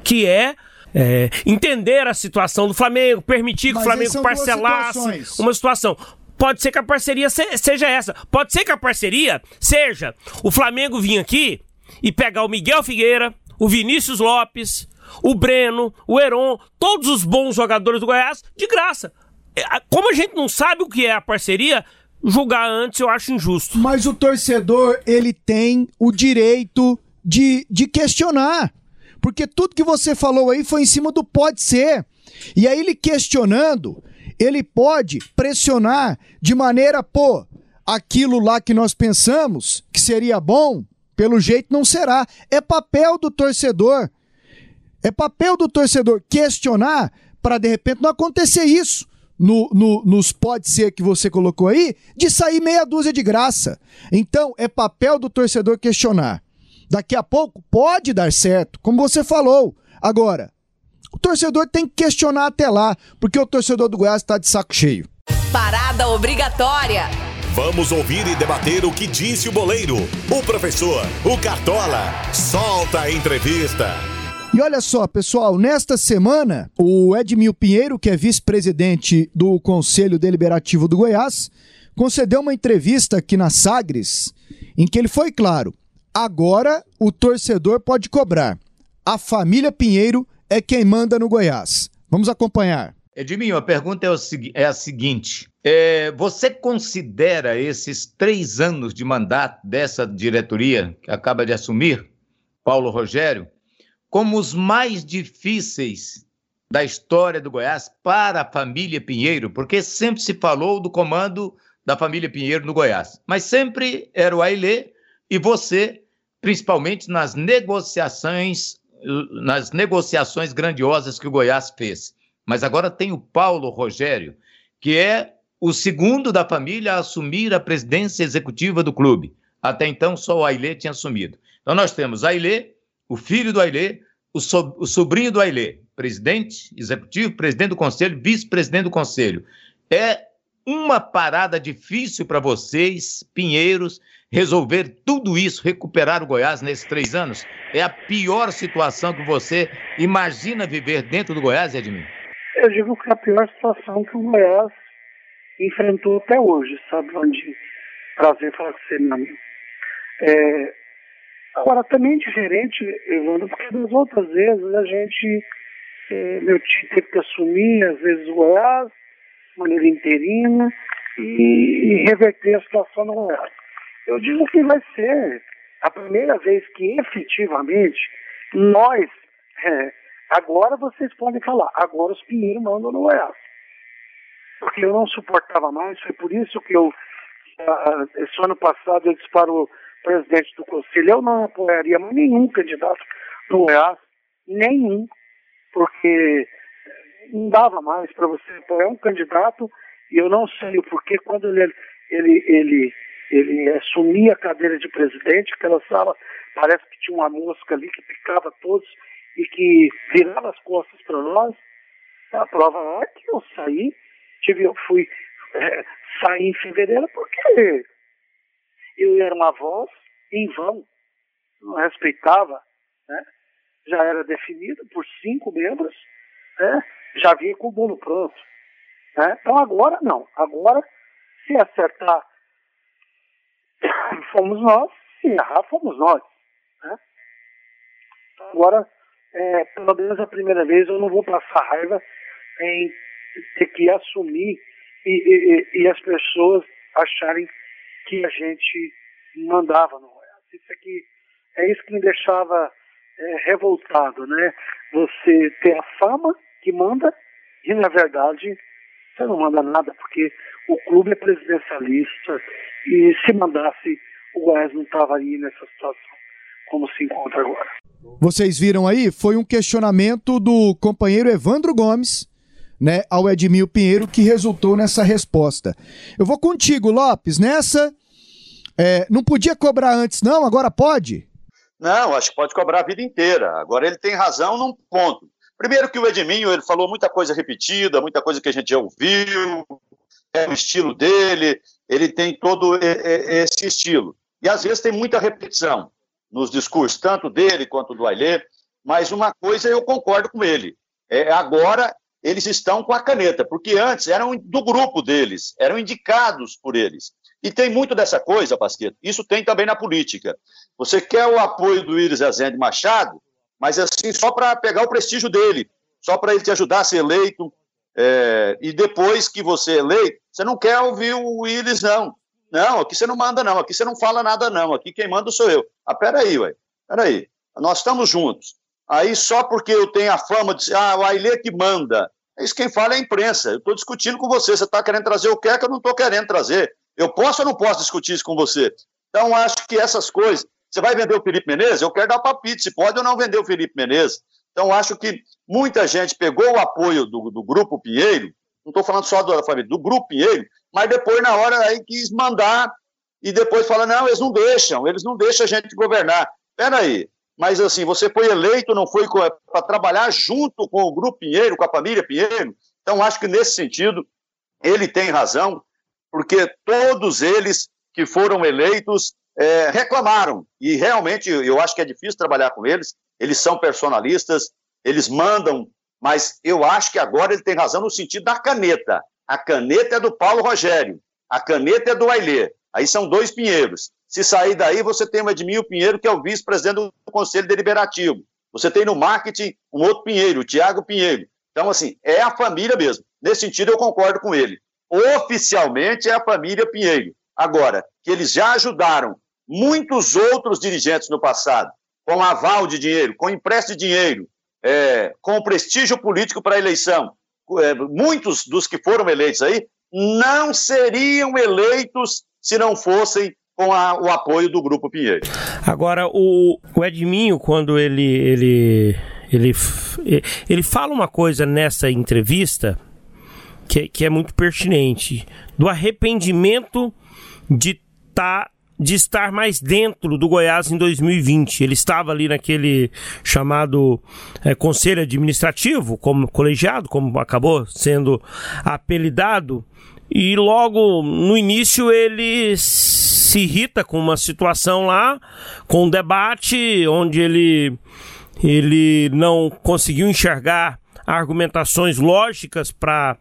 que é é, entender a situação do Flamengo, permitir que Mas o Flamengo parcelasse uma situação. Pode ser que a parceria se, seja essa. Pode ser que a parceria seja o Flamengo vir aqui e pegar o Miguel Figueira, o Vinícius Lopes, o Breno, o Heron, todos os bons jogadores do Goiás, de graça. É, como a gente não sabe o que é a parceria, julgar antes eu acho injusto. Mas o torcedor, ele tem o direito de, de questionar. Porque tudo que você falou aí foi em cima do pode ser. E aí ele questionando, ele pode pressionar de maneira, pô, aquilo lá que nós pensamos que seria bom, pelo jeito não será. É papel do torcedor é papel do torcedor questionar para de repente não acontecer isso. No, no, nos pode ser que você colocou aí, de sair meia dúzia de graça. Então, é papel do torcedor questionar. Daqui a pouco pode dar certo, como você falou. Agora, o torcedor tem que questionar até lá, porque o torcedor do Goiás está de saco cheio. Parada obrigatória. Vamos ouvir e debater o que disse o boleiro, o professor, o Cartola. Solta a entrevista. E olha só, pessoal, nesta semana, o Edmil Pinheiro, que é vice-presidente do Conselho Deliberativo do Goiás, concedeu uma entrevista aqui na Sagres, em que ele foi claro: agora o torcedor pode cobrar. A família Pinheiro é quem manda no Goiás. Vamos acompanhar. Edminho, a pergunta é, é a seguinte: é, você considera esses três anos de mandato dessa diretoria que acaba de assumir, Paulo Rogério, como os mais difíceis da história do Goiás para a família Pinheiro, porque sempre se falou do comando da família Pinheiro no Goiás, mas sempre era o Ailê e você, principalmente nas negociações, nas negociações grandiosas que o Goiás fez. Mas agora tem o Paulo Rogério, que é o segundo da família a assumir a presidência executiva do clube. Até então, só o Ailê tinha assumido. Então, nós temos Ailê, o filho do Ailê, o, so, o sobrinho do Ailê, presidente executivo, presidente do conselho, vice-presidente do conselho. É uma parada difícil para vocês, Pinheiros, resolver tudo isso, recuperar o Goiás nesses três anos? É a pior situação que você imagina viver dentro do Goiás, Edmir? Eu digo que é a pior situação que o Goiás enfrentou até hoje, sabe, Vandir? Prazer falar com você, meu amigo. É, agora, também diferente, Evandro, porque das outras vezes a gente, é, meu tio teve que assumir, às vezes, o Goiás, de maneira interina, e, e reverter a situação no Goiás. Eu digo que vai ser a primeira vez que efetivamente nós, é, agora vocês podem falar, agora os Pinheiros mandam no Goiás. Porque eu não suportava mais, foi por isso que eu, esse ano passado, eu disse presidente do conselho, eu não apoiaria nenhum candidato no Goiás, nenhum, porque não dava mais para você apoiar um candidato e eu não sei o porquê quando ele, ele, ele ele assumia a cadeira de presidente, aquela sala parece que tinha uma mosca ali que picava todos e que virava as costas para nós. A prova é que eu saí, tive, eu fui é, sair em fevereiro porque eu era uma voz em vão, não respeitava, né? já era definido por cinco membros, né? já vinha com o bolo pronto. Né? Então agora não, agora se acertar (coughs) fomos nós, se errar, fomos nós. Né? Agora, é, pelo menos a primeira vez, eu não vou passar raiva em ter que assumir e, e, e as pessoas acharem que a gente mandava. Isso aqui é isso que me deixava é, revoltado, né? Você ter a fama que manda e, na verdade, você não manda nada, porque o clube é presidencialista e se mandasse, o Goiás não estava aí nessa situação como se encontra agora. Vocês viram aí? Foi um questionamento do companheiro Evandro Gomes, né, ao Edmil Pinheiro, que resultou nessa resposta. Eu vou contigo, Lopes, nessa. É, não podia cobrar antes, não? Agora pode? Não, acho que pode cobrar a vida inteira. Agora ele tem razão num ponto. Primeiro que o Edminho, ele falou muita coisa repetida, muita coisa que a gente já ouviu, é o estilo dele, ele tem todo esse estilo. E às vezes tem muita repetição nos discursos, tanto dele quanto do Ailê, mas uma coisa eu concordo com ele. É, agora eles estão com a caneta, porque antes eram do grupo deles, eram indicados por eles. E tem muito dessa coisa, Pasqueto, isso tem também na política. Você quer o apoio do Iris Azende Machado, mas assim, só para pegar o prestígio dele, só para ele te ajudar a ser eleito. É, e depois que você é eleito, você não quer ouvir o Willis, não. Não, aqui você não manda, não. Aqui você não fala nada, não. Aqui quem manda sou eu. Ah, peraí, ué. Peraí. Nós estamos juntos. Aí só porque eu tenho a fama de ah, o Ailê que manda. É isso quem fala é a imprensa. Eu estou discutindo com você. Você está querendo trazer o que é que eu não estou querendo trazer. Eu posso ou não posso discutir isso com você? Então, acho que essas coisas você vai vender o Felipe Menezes? Eu quero dar palpite, se pode ou não vender o Felipe Menezes. Então, acho que muita gente pegou o apoio do, do Grupo Pinheiro, não estou falando só da família, do Grupo Pinheiro, mas depois, na hora, aí quis mandar e depois fala: não, eles não deixam, eles não deixam a gente governar. Espera aí, mas assim, você foi eleito, não foi para trabalhar junto com o Grupo Pinheiro, com a família Pinheiro? Então, acho que nesse sentido, ele tem razão, porque todos eles que foram eleitos é, reclamaram. E realmente eu acho que é difícil trabalhar com eles. Eles são personalistas, eles mandam, mas eu acho que agora ele tem razão no sentido da caneta. A caneta é do Paulo Rogério, a caneta é do Ailê. Aí são dois Pinheiros. Se sair daí, você tem o Edmil Pinheiro, que é o vice-presidente do Conselho Deliberativo. Você tem no marketing um outro Pinheiro, o Tiago Pinheiro. Então, assim, é a família mesmo. Nesse sentido, eu concordo com ele. Oficialmente é a família Pinheiro. Agora, que eles já ajudaram muitos outros dirigentes no passado, com aval de dinheiro, com empréstimo de dinheiro, é, com prestígio político para a eleição. É, muitos dos que foram eleitos aí não seriam eleitos se não fossem com a, o apoio do Grupo Pinheiro. Agora, o, o Edminho, quando ele, ele, ele, ele fala uma coisa nessa entrevista que, que é muito pertinente, do arrependimento de tá, de estar mais dentro do Goiás em 2020. Ele estava ali naquele chamado é, conselho administrativo, como colegiado, como acabou sendo apelidado, e logo no início ele se irrita com uma situação lá, com um debate onde ele, ele não conseguiu enxergar argumentações lógicas para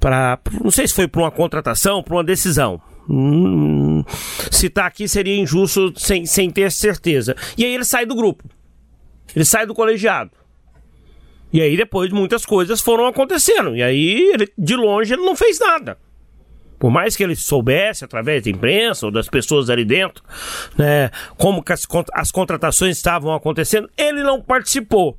para não sei se foi para uma contratação, para uma decisão. Hum, citar aqui seria injusto sem, sem ter certeza. E aí ele sai do grupo. Ele sai do colegiado. E aí depois muitas coisas foram acontecendo. E aí, ele, de longe, ele não fez nada. Por mais que ele soubesse, através da imprensa ou das pessoas ali dentro, né, como as, as contratações estavam acontecendo, ele não participou.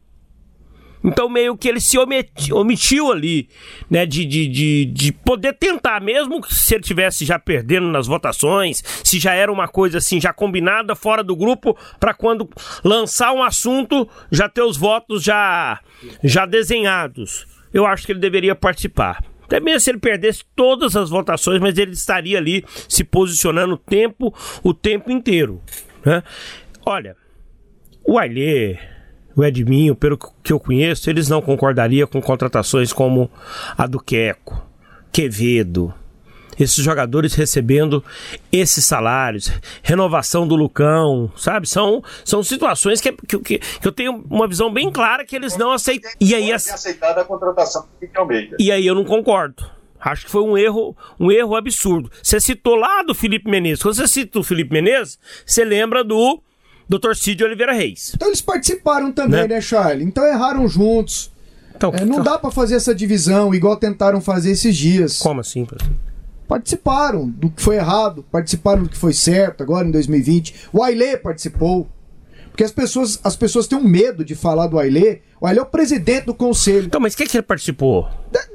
Então, meio que ele se omitiu, ali, né, de, de, de, de, poder tentar, mesmo se ele tivesse já perdendo nas votações, se já era uma coisa assim, já combinada fora do grupo, para quando lançar um assunto, já ter os votos já, já desenhados. Eu acho que ele deveria participar. Até mesmo se ele perdesse todas as votações, mas ele estaria ali se posicionando o tempo, o tempo inteiro. Né? Olha, o Ailê o Edminho, pelo que eu conheço, eles não concordariam com contratações como a do Queco, Quevedo, esses jogadores recebendo esses salários, renovação do Lucão, sabe? São, são situações que, que, que, eu tenho uma visão bem clara que eles não aceitam. E aí, aceitada a contratação do Almeida. E aí eu não concordo. Acho que foi um erro, um erro absurdo. Você citou lá do Felipe Menezes. Quando você cita o Felipe Menezes, você lembra do Dr. Cid Oliveira Reis. Então eles participaram também, né, né Charlie? Então erraram juntos. Então, é, não dá para fazer essa divisão igual tentaram fazer esses dias. Como assim, professor? Participaram do que foi errado, participaram do que foi certo agora em 2020. O Ailê participou. Porque as pessoas, as pessoas têm um medo de falar do Ailê. O Ailê é o presidente do conselho. Então, mas o que, que ele participou?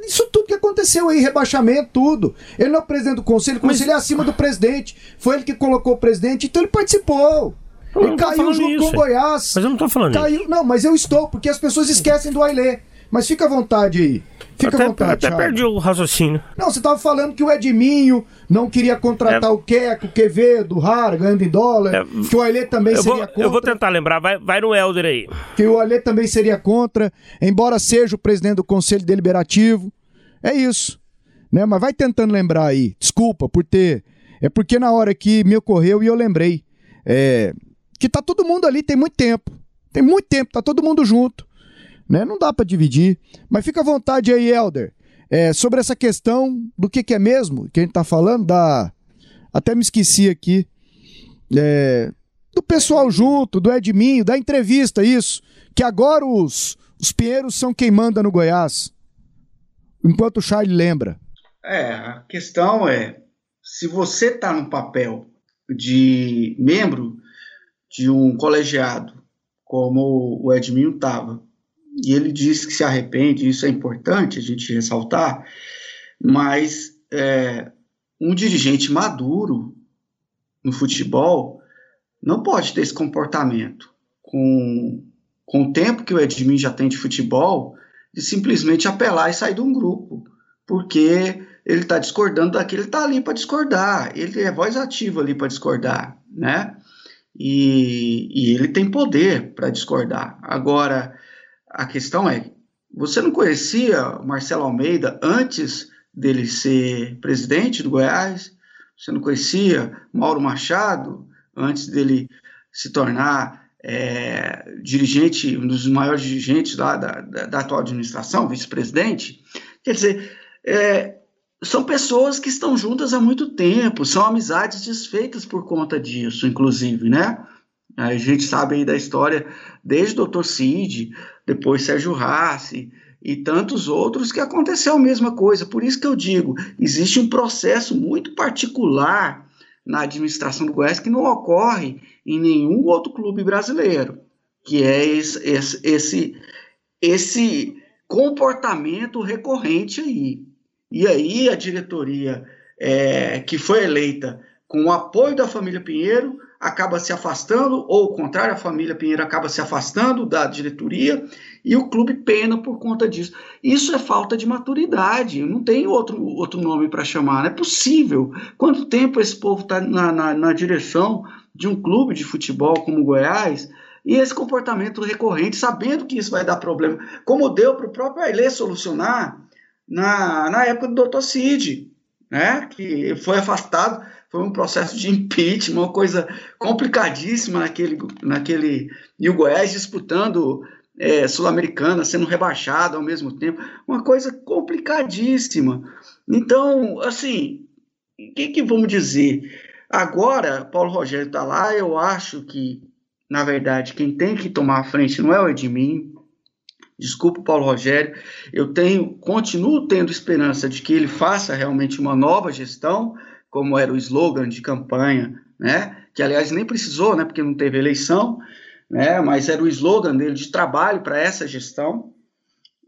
Isso tudo que aconteceu aí, rebaixamento, tudo. Ele não é o presidente do conselho, o conselho mas... é acima do presidente. Foi ele que colocou o presidente, então ele participou. Ele caiu junto isso. com o Goiás. Mas eu não tô falando caiu... isso. Não, mas eu estou, porque as pessoas esquecem do Ailê. Mas fica à vontade aí. Fica até, à vontade. Até perdi o raciocínio. Não, você tava falando que o Edminho não queria contratar é... o Queco, o Quevedo, o Rara, ganhando em dólar. É... Que o Ailê também eu seria vou, contra. Eu vou tentar lembrar, vai, vai no Helder aí. Que o Ailê também seria contra, embora seja o presidente do Conselho Deliberativo. É isso. Né? Mas vai tentando lembrar aí. Desculpa por ter. É porque na hora que me ocorreu e eu lembrei. É, que tá todo mundo ali, tem muito tempo. Tem muito tempo, tá todo mundo junto. Né? Não dá para dividir. Mas fica à vontade aí, Helder. É, sobre essa questão do que, que é mesmo que a gente tá falando, da. Até me esqueci aqui. É, do pessoal junto, do Edminho, da entrevista, isso. Que agora os, os Pinheiros são quem manda no Goiás. Enquanto o Charlie lembra. É, a questão é: se você tá no papel de membro de um colegiado, como o Edminho estava. E ele disse que se arrepende, isso é importante a gente ressaltar, mas é, um dirigente maduro no futebol não pode ter esse comportamento com, com o tempo que o Edmin já tem de futebol, de simplesmente apelar e sair de um grupo, porque ele está discordando daquilo, ele está ali para discordar, ele é voz ativa ali para discordar, né? E, e ele tem poder para discordar. Agora, a questão é: você não conhecia Marcelo Almeida antes dele ser presidente do Goiás? Você não conhecia Mauro Machado antes dele se tornar é, dirigente, um dos maiores dirigentes lá da, da, da atual administração, vice-presidente? Quer dizer, é, são pessoas que estão juntas há muito tempo, são amizades desfeitas por conta disso, inclusive, né? A gente sabe aí da história desde o Dr. Cid, depois Sérgio Rassi e tantos outros que aconteceu a mesma coisa. Por isso que eu digo, existe um processo muito particular na administração do Goiás que não ocorre em nenhum outro clube brasileiro, que é esse, esse, esse, esse comportamento recorrente aí. E aí a diretoria é, que foi eleita com o apoio da família Pinheiro acaba se afastando, ou o contrário, a família Pinheiro acaba se afastando da diretoria e o clube pena por conta disso. Isso é falta de maturidade, não tem outro, outro nome para chamar, não é possível. Quanto tempo esse povo está na, na, na direção de um clube de futebol como o Goiás? E esse comportamento recorrente, sabendo que isso vai dar problema, como deu para o próprio Ailê solucionar na, na época do Dr. Cid, né, que foi afastado, foi um processo de impeachment, uma coisa complicadíssima naquele, naquele e o Goiás disputando é, Sul-Americana, sendo rebaixado ao mesmo tempo, uma coisa complicadíssima. Então, assim, o que, que vamos dizer? Agora, Paulo Rogério está lá, eu acho que, na verdade, quem tem que tomar a frente não é o Edmin, Desculpa, Paulo Rogério. Eu tenho, continuo tendo esperança de que ele faça realmente uma nova gestão, como era o slogan de campanha, né? Que aliás nem precisou, né? Porque não teve eleição, né? Mas era o slogan dele de trabalho para essa gestão.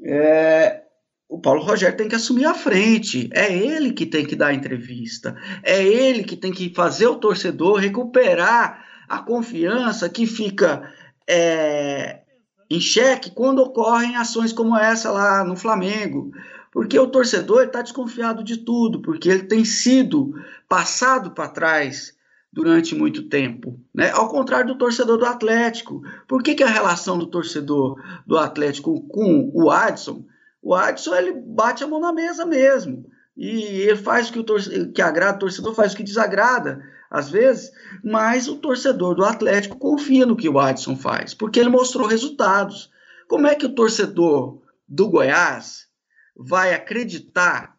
É, o Paulo Rogério tem que assumir a frente. É ele que tem que dar a entrevista. É ele que tem que fazer o torcedor recuperar a confiança que fica é, em xeque quando ocorrem ações como essa lá no Flamengo. Porque o torcedor está desconfiado de tudo, porque ele tem sido passado para trás durante muito tempo. Né? Ao contrário do torcedor do Atlético. Por que, que a relação do torcedor do Atlético com o Adson? O Adson ele bate a mão na mesa mesmo. E ele faz o que, o que agrada o torcedor, faz o que desagrada às vezes, mas o torcedor do Atlético confia no que o Adson faz, porque ele mostrou resultados. Como é que o torcedor do Goiás vai acreditar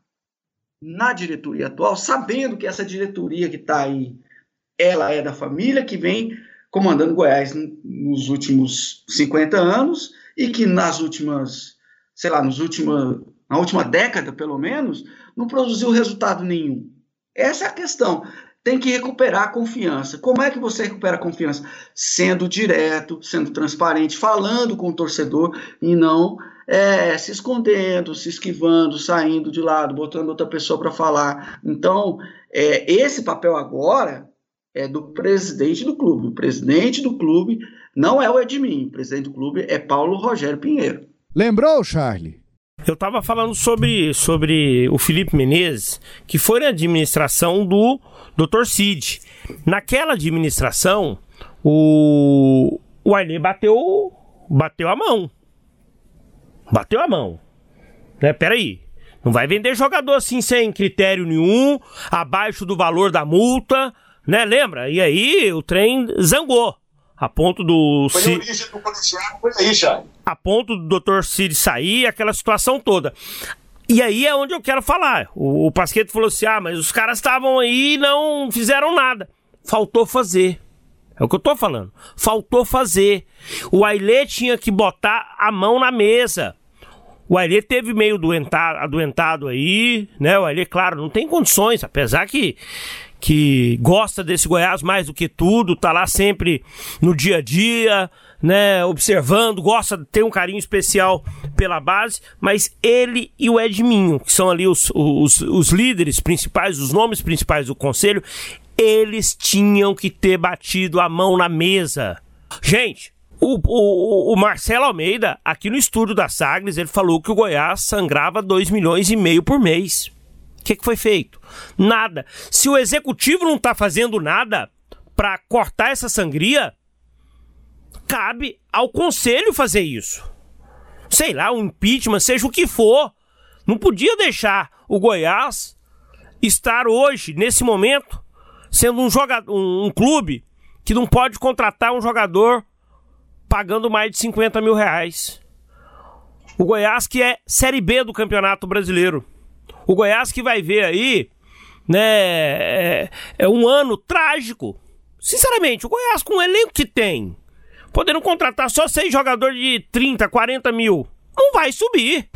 na diretoria atual, sabendo que essa diretoria que está aí, ela é da família que vem comandando Goiás nos últimos 50 anos e que nas últimas, sei lá, nos últimos, na última década, pelo menos, não produziu resultado nenhum. Essa é a questão tem que recuperar a confiança. Como é que você recupera a confiança? Sendo direto, sendo transparente, falando com o torcedor e não é, se escondendo, se esquivando, saindo de lado, botando outra pessoa para falar. Então, é, esse papel agora é do presidente do clube. O presidente do clube não é o Edmin, o presidente do clube é Paulo Rogério Pinheiro. Lembrou, Charlie? Eu estava falando sobre, sobre o Felipe Menezes, que foi na administração do Dr. Cid. Naquela administração, o, o Ailê bateu, bateu a mão. Bateu a mão. Né, peraí. Não vai vender jogador assim sem critério nenhum, abaixo do valor da multa, né? Lembra? E aí o trem zangou. A ponto do. Foi a origem do policial, foi aí, Chay. A ponto do Dr. Cid sair, aquela situação toda. E aí é onde eu quero falar. O, o Pasqueto falou assim: ah, mas os caras estavam aí e não fizeram nada. Faltou fazer. É o que eu tô falando. Faltou fazer. O Ailê tinha que botar a mão na mesa. O Ailê teve meio doentado, adoentado aí, né? O Ailê, claro, não tem condições, apesar que que gosta desse Goiás mais do que tudo, tá lá sempre no dia a dia, né, observando, gosta, tem um carinho especial pela base, mas ele e o Edminho, que são ali os, os, os líderes principais, os nomes principais do conselho, eles tinham que ter batido a mão na mesa. Gente, o, o, o, Marcelo Almeida, aqui no estúdio da Sagres, ele falou que o Goiás sangrava 2 milhões e meio por mês. Que, que foi feito? Nada. Se o executivo não está fazendo nada para cortar essa sangria, cabe ao conselho fazer isso. Sei lá, um impeachment, seja o que for. Não podia deixar o Goiás estar hoje, nesse momento, sendo um, jogador, um, um clube que não pode contratar um jogador pagando mais de 50 mil reais. O Goiás que é Série B do Campeonato Brasileiro. O Goiás que vai ver aí, né, é, é um ano trágico. Sinceramente, o Goiás com o elenco que tem, podendo contratar só seis jogadores de 30, 40 mil. Não vai subir.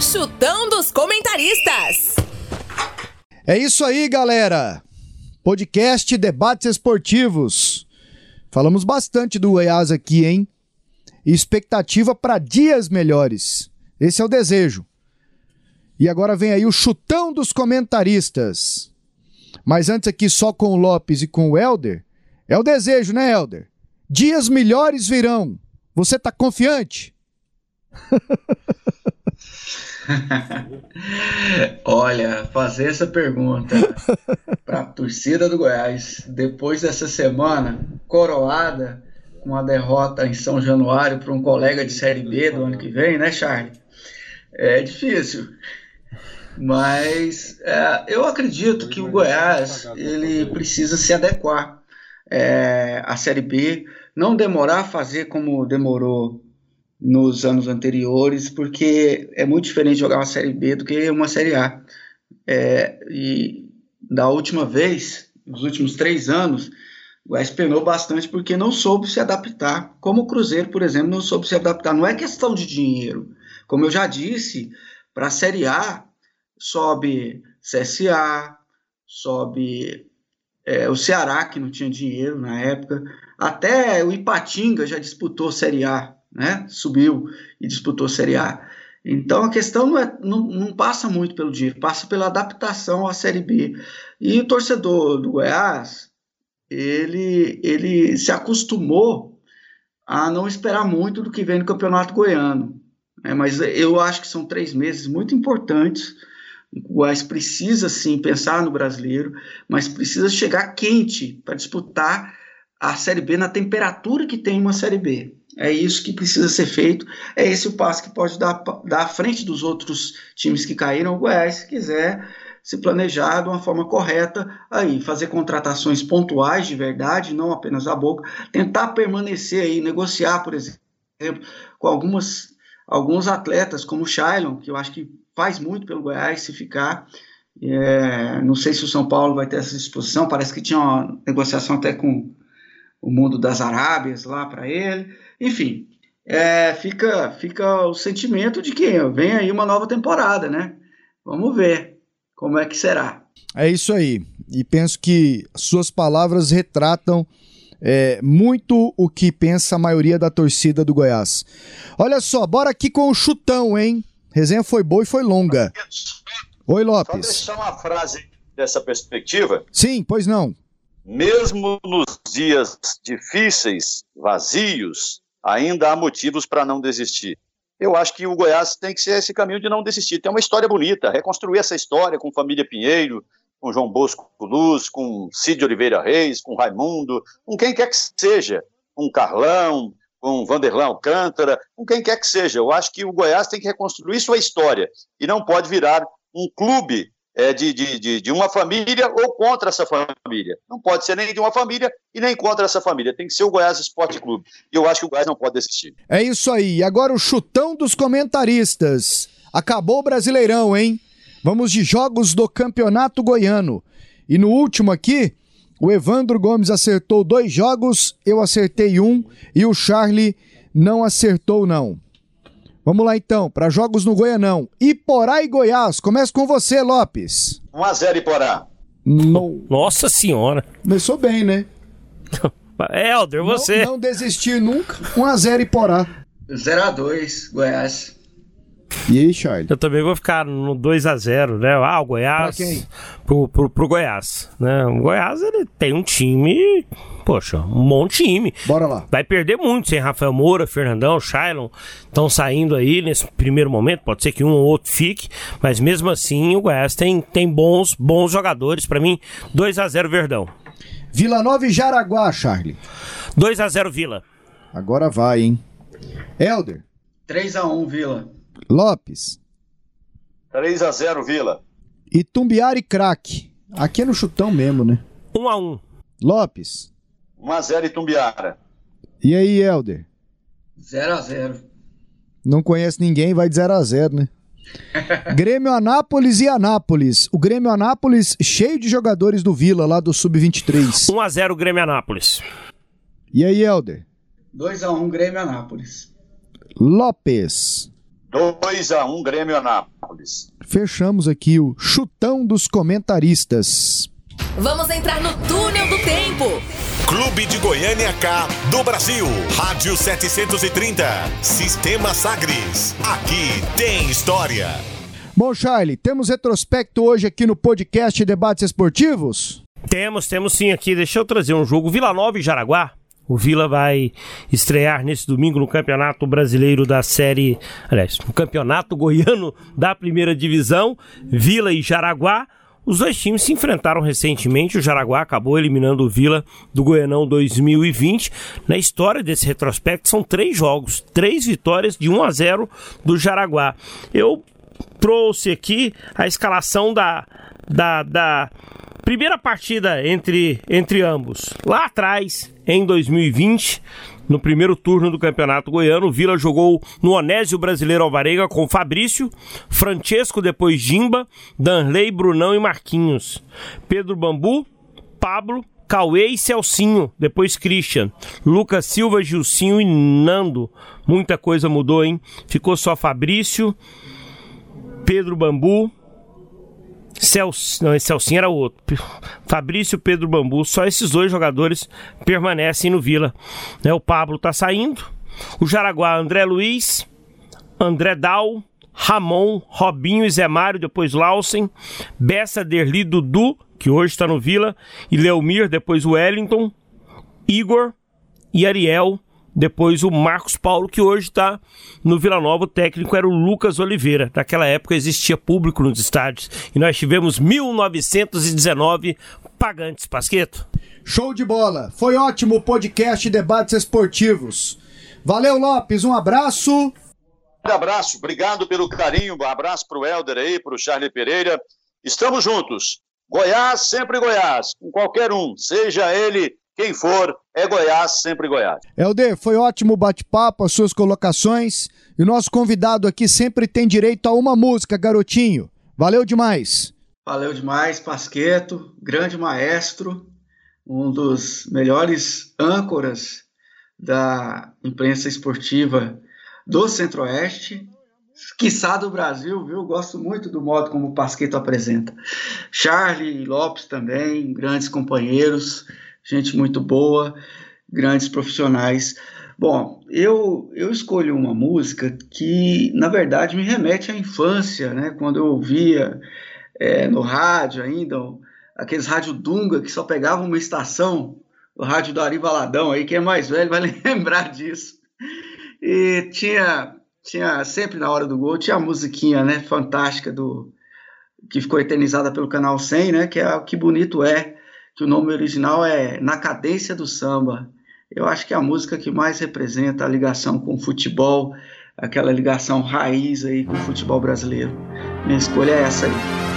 Chutão dos comentaristas. É isso aí, galera. Podcast Debates Esportivos. Falamos bastante do Goiás aqui, hein? Expectativa para dias melhores. Esse é o desejo. E agora vem aí o chutão dos comentaristas. Mas antes aqui só com o Lopes e com o Helder, É o desejo, né, Helder? Dias melhores virão. Você tá confiante? (laughs) Olha, fazer essa pergunta para a torcida do Goiás depois dessa semana coroada com a derrota em São Januário para um colega de Série B do ano que vem, né, Charlie? É difícil. Mas é, eu acredito que o Goiás ele precisa se adequar é, à Série B, não demorar a fazer como demorou nos anos anteriores, porque é muito diferente jogar uma Série B do que uma Série A. É, e da última vez, nos últimos três anos, o Goiás penou bastante porque não soube se adaptar, como o Cruzeiro, por exemplo, não soube se adaptar. Não é questão de dinheiro. Como eu já disse, para a Série A, sobe CSA, sobe é, o Ceará, que não tinha dinheiro na época, até o Ipatinga já disputou Série A, né? Subiu e disputou Série A. Então a questão não, é, não, não, passa muito pelo dinheiro, passa pela adaptação à Série B. E o torcedor do Goiás, ele, ele se acostumou a não esperar muito do que vem no Campeonato Goiano. Né? Mas eu acho que são três meses muito importantes o Goiás precisa sim pensar no brasileiro, mas precisa chegar quente para disputar a Série B na temperatura que tem uma Série B. É isso que precisa ser feito. É esse o passo que pode dar, dar à frente dos outros times que caíram. O Goiás, se quiser se planejar de uma forma correta, aí fazer contratações pontuais de verdade, não apenas a boca, tentar permanecer aí, negociar, por exemplo, com algumas alguns atletas como o Shailon, que eu acho que faz muito pelo Goiás se ficar. É, não sei se o São Paulo vai ter essa disposição, parece que tinha uma negociação até com o mundo das Arábias lá para ele. Enfim, é, fica, fica o sentimento de que vem aí uma nova temporada, né? Vamos ver como é que será. É isso aí. E penso que suas palavras retratam é, muito o que pensa a maioria da torcida do Goiás. Olha só, bora aqui com o chutão, hein? Resenha foi boa e foi longa. Oi, Lopes. Só deixar uma frase dessa perspectiva. Sim, pois não. Mesmo nos dias difíceis, vazios, ainda há motivos para não desistir. Eu acho que o Goiás tem que ser esse caminho de não desistir. Tem uma história bonita, reconstruir essa história com família Pinheiro, com João Bosco Luz, com Cid Oliveira Reis, com Raimundo, com quem quer que seja, com Carlão, com Vanderlan Alcântara, com quem quer que seja. Eu acho que o Goiás tem que reconstruir sua história e não pode virar um clube é, de, de, de, uma família ou contra essa família. Não pode ser nem de uma família e nem contra essa família. Tem que ser o Goiás Esporte Clube. E eu acho que o Goiás não pode desistir. É isso aí. Agora o chutão dos comentaristas. Acabou o Brasileirão, hein? Vamos de jogos do Campeonato Goiano. E no último aqui, o Evandro Gomes acertou dois jogos, eu acertei um e o Charlie não acertou não. Vamos lá então, para jogos no Goianão. Iporá e Goiás, começa com você, Lopes. 1x0 Iporá. No... Nossa senhora. Começou bem, né? (laughs) Helder, você. Não, não desistir nunca. 1x0 Iporá. 0x2, Goiás. E aí, Charlie? Eu também vou ficar no 2 a 0 né? Ah, o Goiás. Pra quem? Pro, pro, pro Goiás. Né? O Goiás ele tem um time. Poxa, um bom time. Bora lá. Vai perder muito sem Rafael Moura, Fernandão, Shailon estão saindo aí nesse primeiro momento. Pode ser que um ou outro fique, mas mesmo assim o Goiás tem, tem bons, bons jogadores. Para mim, 2 a 0 Verdão. Vila Nova e Jaraguá, Charlie. 2 a 0 Vila. Agora vai, hein? Helder. 3 a 1 Vila. Lopes. 3 a 0 Vila. E Tumbiara e craque. Aqui é no chutão mesmo, né? 1 a 1 Lopes. 1 a 0 Itumbiara. E aí, Helder? 0 a 0 Não conhece ninguém, vai de 0 a 0 né? (laughs) Grêmio Anápolis e Anápolis. O Grêmio Anápolis cheio de jogadores do Vila, lá do Sub-23. 1 a 0 Grêmio Anápolis. E aí, Helder? 2 a 1 Grêmio Anápolis. Lopes. 2 a 1 Grêmio Anápolis. Fechamos aqui o chutão dos comentaristas. Vamos entrar no túnel do tempo. Clube de Goiânia K do Brasil. Rádio 730. Sistema Sagres. Aqui tem história. Bom, Charlie, temos retrospecto hoje aqui no podcast Debates Esportivos? Temos, temos sim aqui. Deixa eu trazer um jogo. Vila Nova e Jaraguá. O Vila vai estrear nesse domingo no Campeonato Brasileiro da Série. Aliás, no Campeonato Goiano da Primeira Divisão. Vila e Jaraguá. Os dois times se enfrentaram recentemente. O Jaraguá acabou eliminando o Vila do Goianão 2020. Na história desse retrospecto, são três jogos, três vitórias de 1 a 0 do Jaraguá. Eu trouxe aqui a escalação da, da, da primeira partida entre, entre ambos. Lá atrás, em 2020, no primeiro turno do Campeonato Goiano, Vila jogou no Onésio Brasileiro Alvarenga com Fabrício, Francesco, depois Jimba, Danley, Brunão e Marquinhos. Pedro Bambu, Pablo, Cauê e Celcinho, depois Christian, Lucas Silva, Gilcinho e Nando. Muita coisa mudou, hein? Ficou só Fabrício, Pedro Bambu, Celso, não, Celcinho era outro. Fabrício Pedro Bambu, só esses dois jogadores permanecem no Vila. Né, o Pablo tá saindo, o Jaraguá André Luiz, André Dal, Ramon, Robinho e Zé Mário, depois Lausen, Bessa, Derli, Dudu, que hoje está no Vila, e Leomir, depois Wellington, Igor e Ariel, depois o Marcos Paulo, que hoje está no Vila Nova. O técnico era o Lucas Oliveira. Naquela época existia público nos estádios. E nós tivemos 1919 pagantes, Pasqueto. Show de bola. Foi ótimo o podcast Debates Esportivos. Valeu, Lopes. Um abraço. Um abraço. Obrigado pelo carinho. Um abraço para o Helder aí, para o Charlie Pereira. Estamos juntos. Goiás, sempre Goiás. Com qualquer um. Seja ele quem for, é Goiás, sempre Goiás. Helder, foi ótimo o bate-papo, as suas colocações. E o nosso convidado aqui sempre tem direito a uma música, garotinho. Valeu demais. Valeu demais, Pasqueto, grande maestro, um dos melhores âncoras da imprensa esportiva do Centro-Oeste, quiçá do Brasil, viu? Gosto muito do modo como o Pasqueto apresenta. Charlie Lopes também, grandes companheiros gente muito boa, grandes profissionais. Bom, eu, eu escolhi uma música que, na verdade, me remete à infância, né? Quando eu ouvia é, no rádio ainda, aqueles rádio Dunga que só pegavam uma estação, o rádio do Ari Valadão, aí quem é mais velho vai (laughs) lembrar disso. E tinha, tinha sempre na hora do gol, tinha a musiquinha, né, fantástica do que ficou eternizada pelo canal 100, né, que é o que bonito é que o nome original é Na Cadência do Samba. Eu acho que é a música que mais representa a ligação com o futebol, aquela ligação raiz aí com o futebol brasileiro. Minha escolha é essa aí.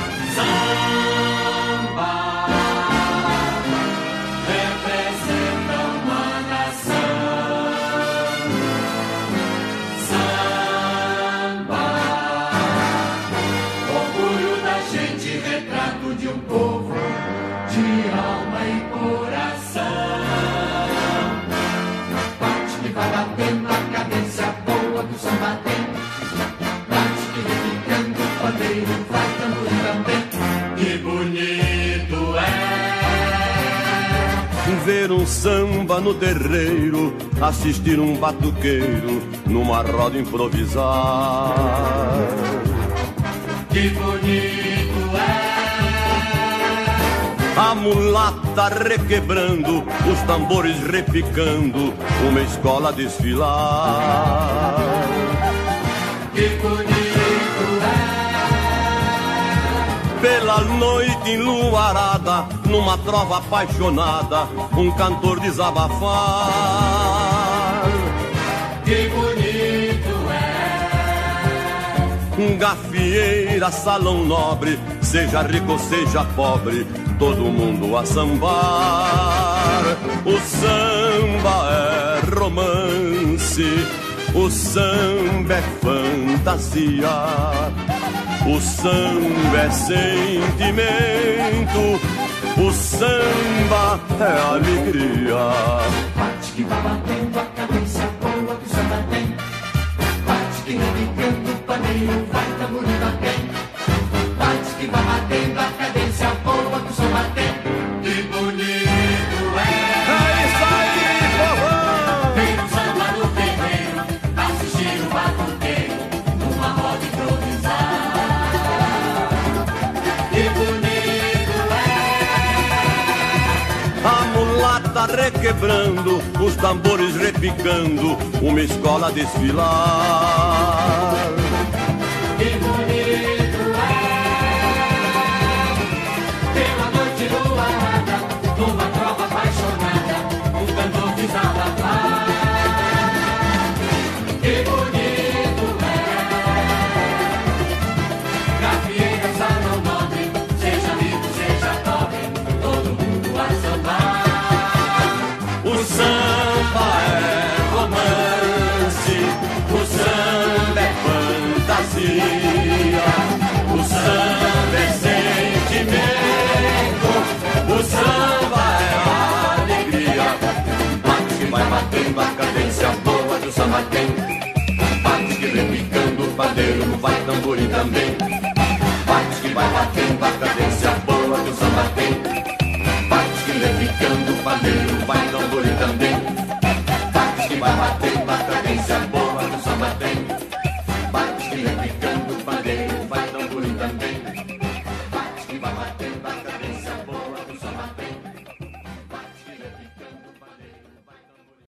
Ver um samba no terreiro, assistir um batuqueiro numa roda improvisar. Que bonito é! A mulata requebrando, os tambores repicando, uma escola desfilar. Que bonito pela noite enluarada, numa trova apaixonada, um cantor desabafar. Que bonito é! Gafieira, salão nobre, seja rico ou seja pobre, todo mundo a sambar. O samba é romance, o samba é fantasia. O samba é sentimento, o samba é alegria. Bate que vai batendo a cabeça boa que o samba tem. Bate que repicando o paneiro vai tamborando bem. Bate que vai batendo a cadência boa que o samba tem. Samba requebrando, os tambores repicando, uma escola a desfilar. Que bonito que vai batendo a cadência boa do samba tem, bate que repicando o padeiro vai tamborim também. Bate que vai batendo a cadência boa do samba tem. Bate que repicando o padeiro vai tamborim também. Bate que vai batendo a cadência boa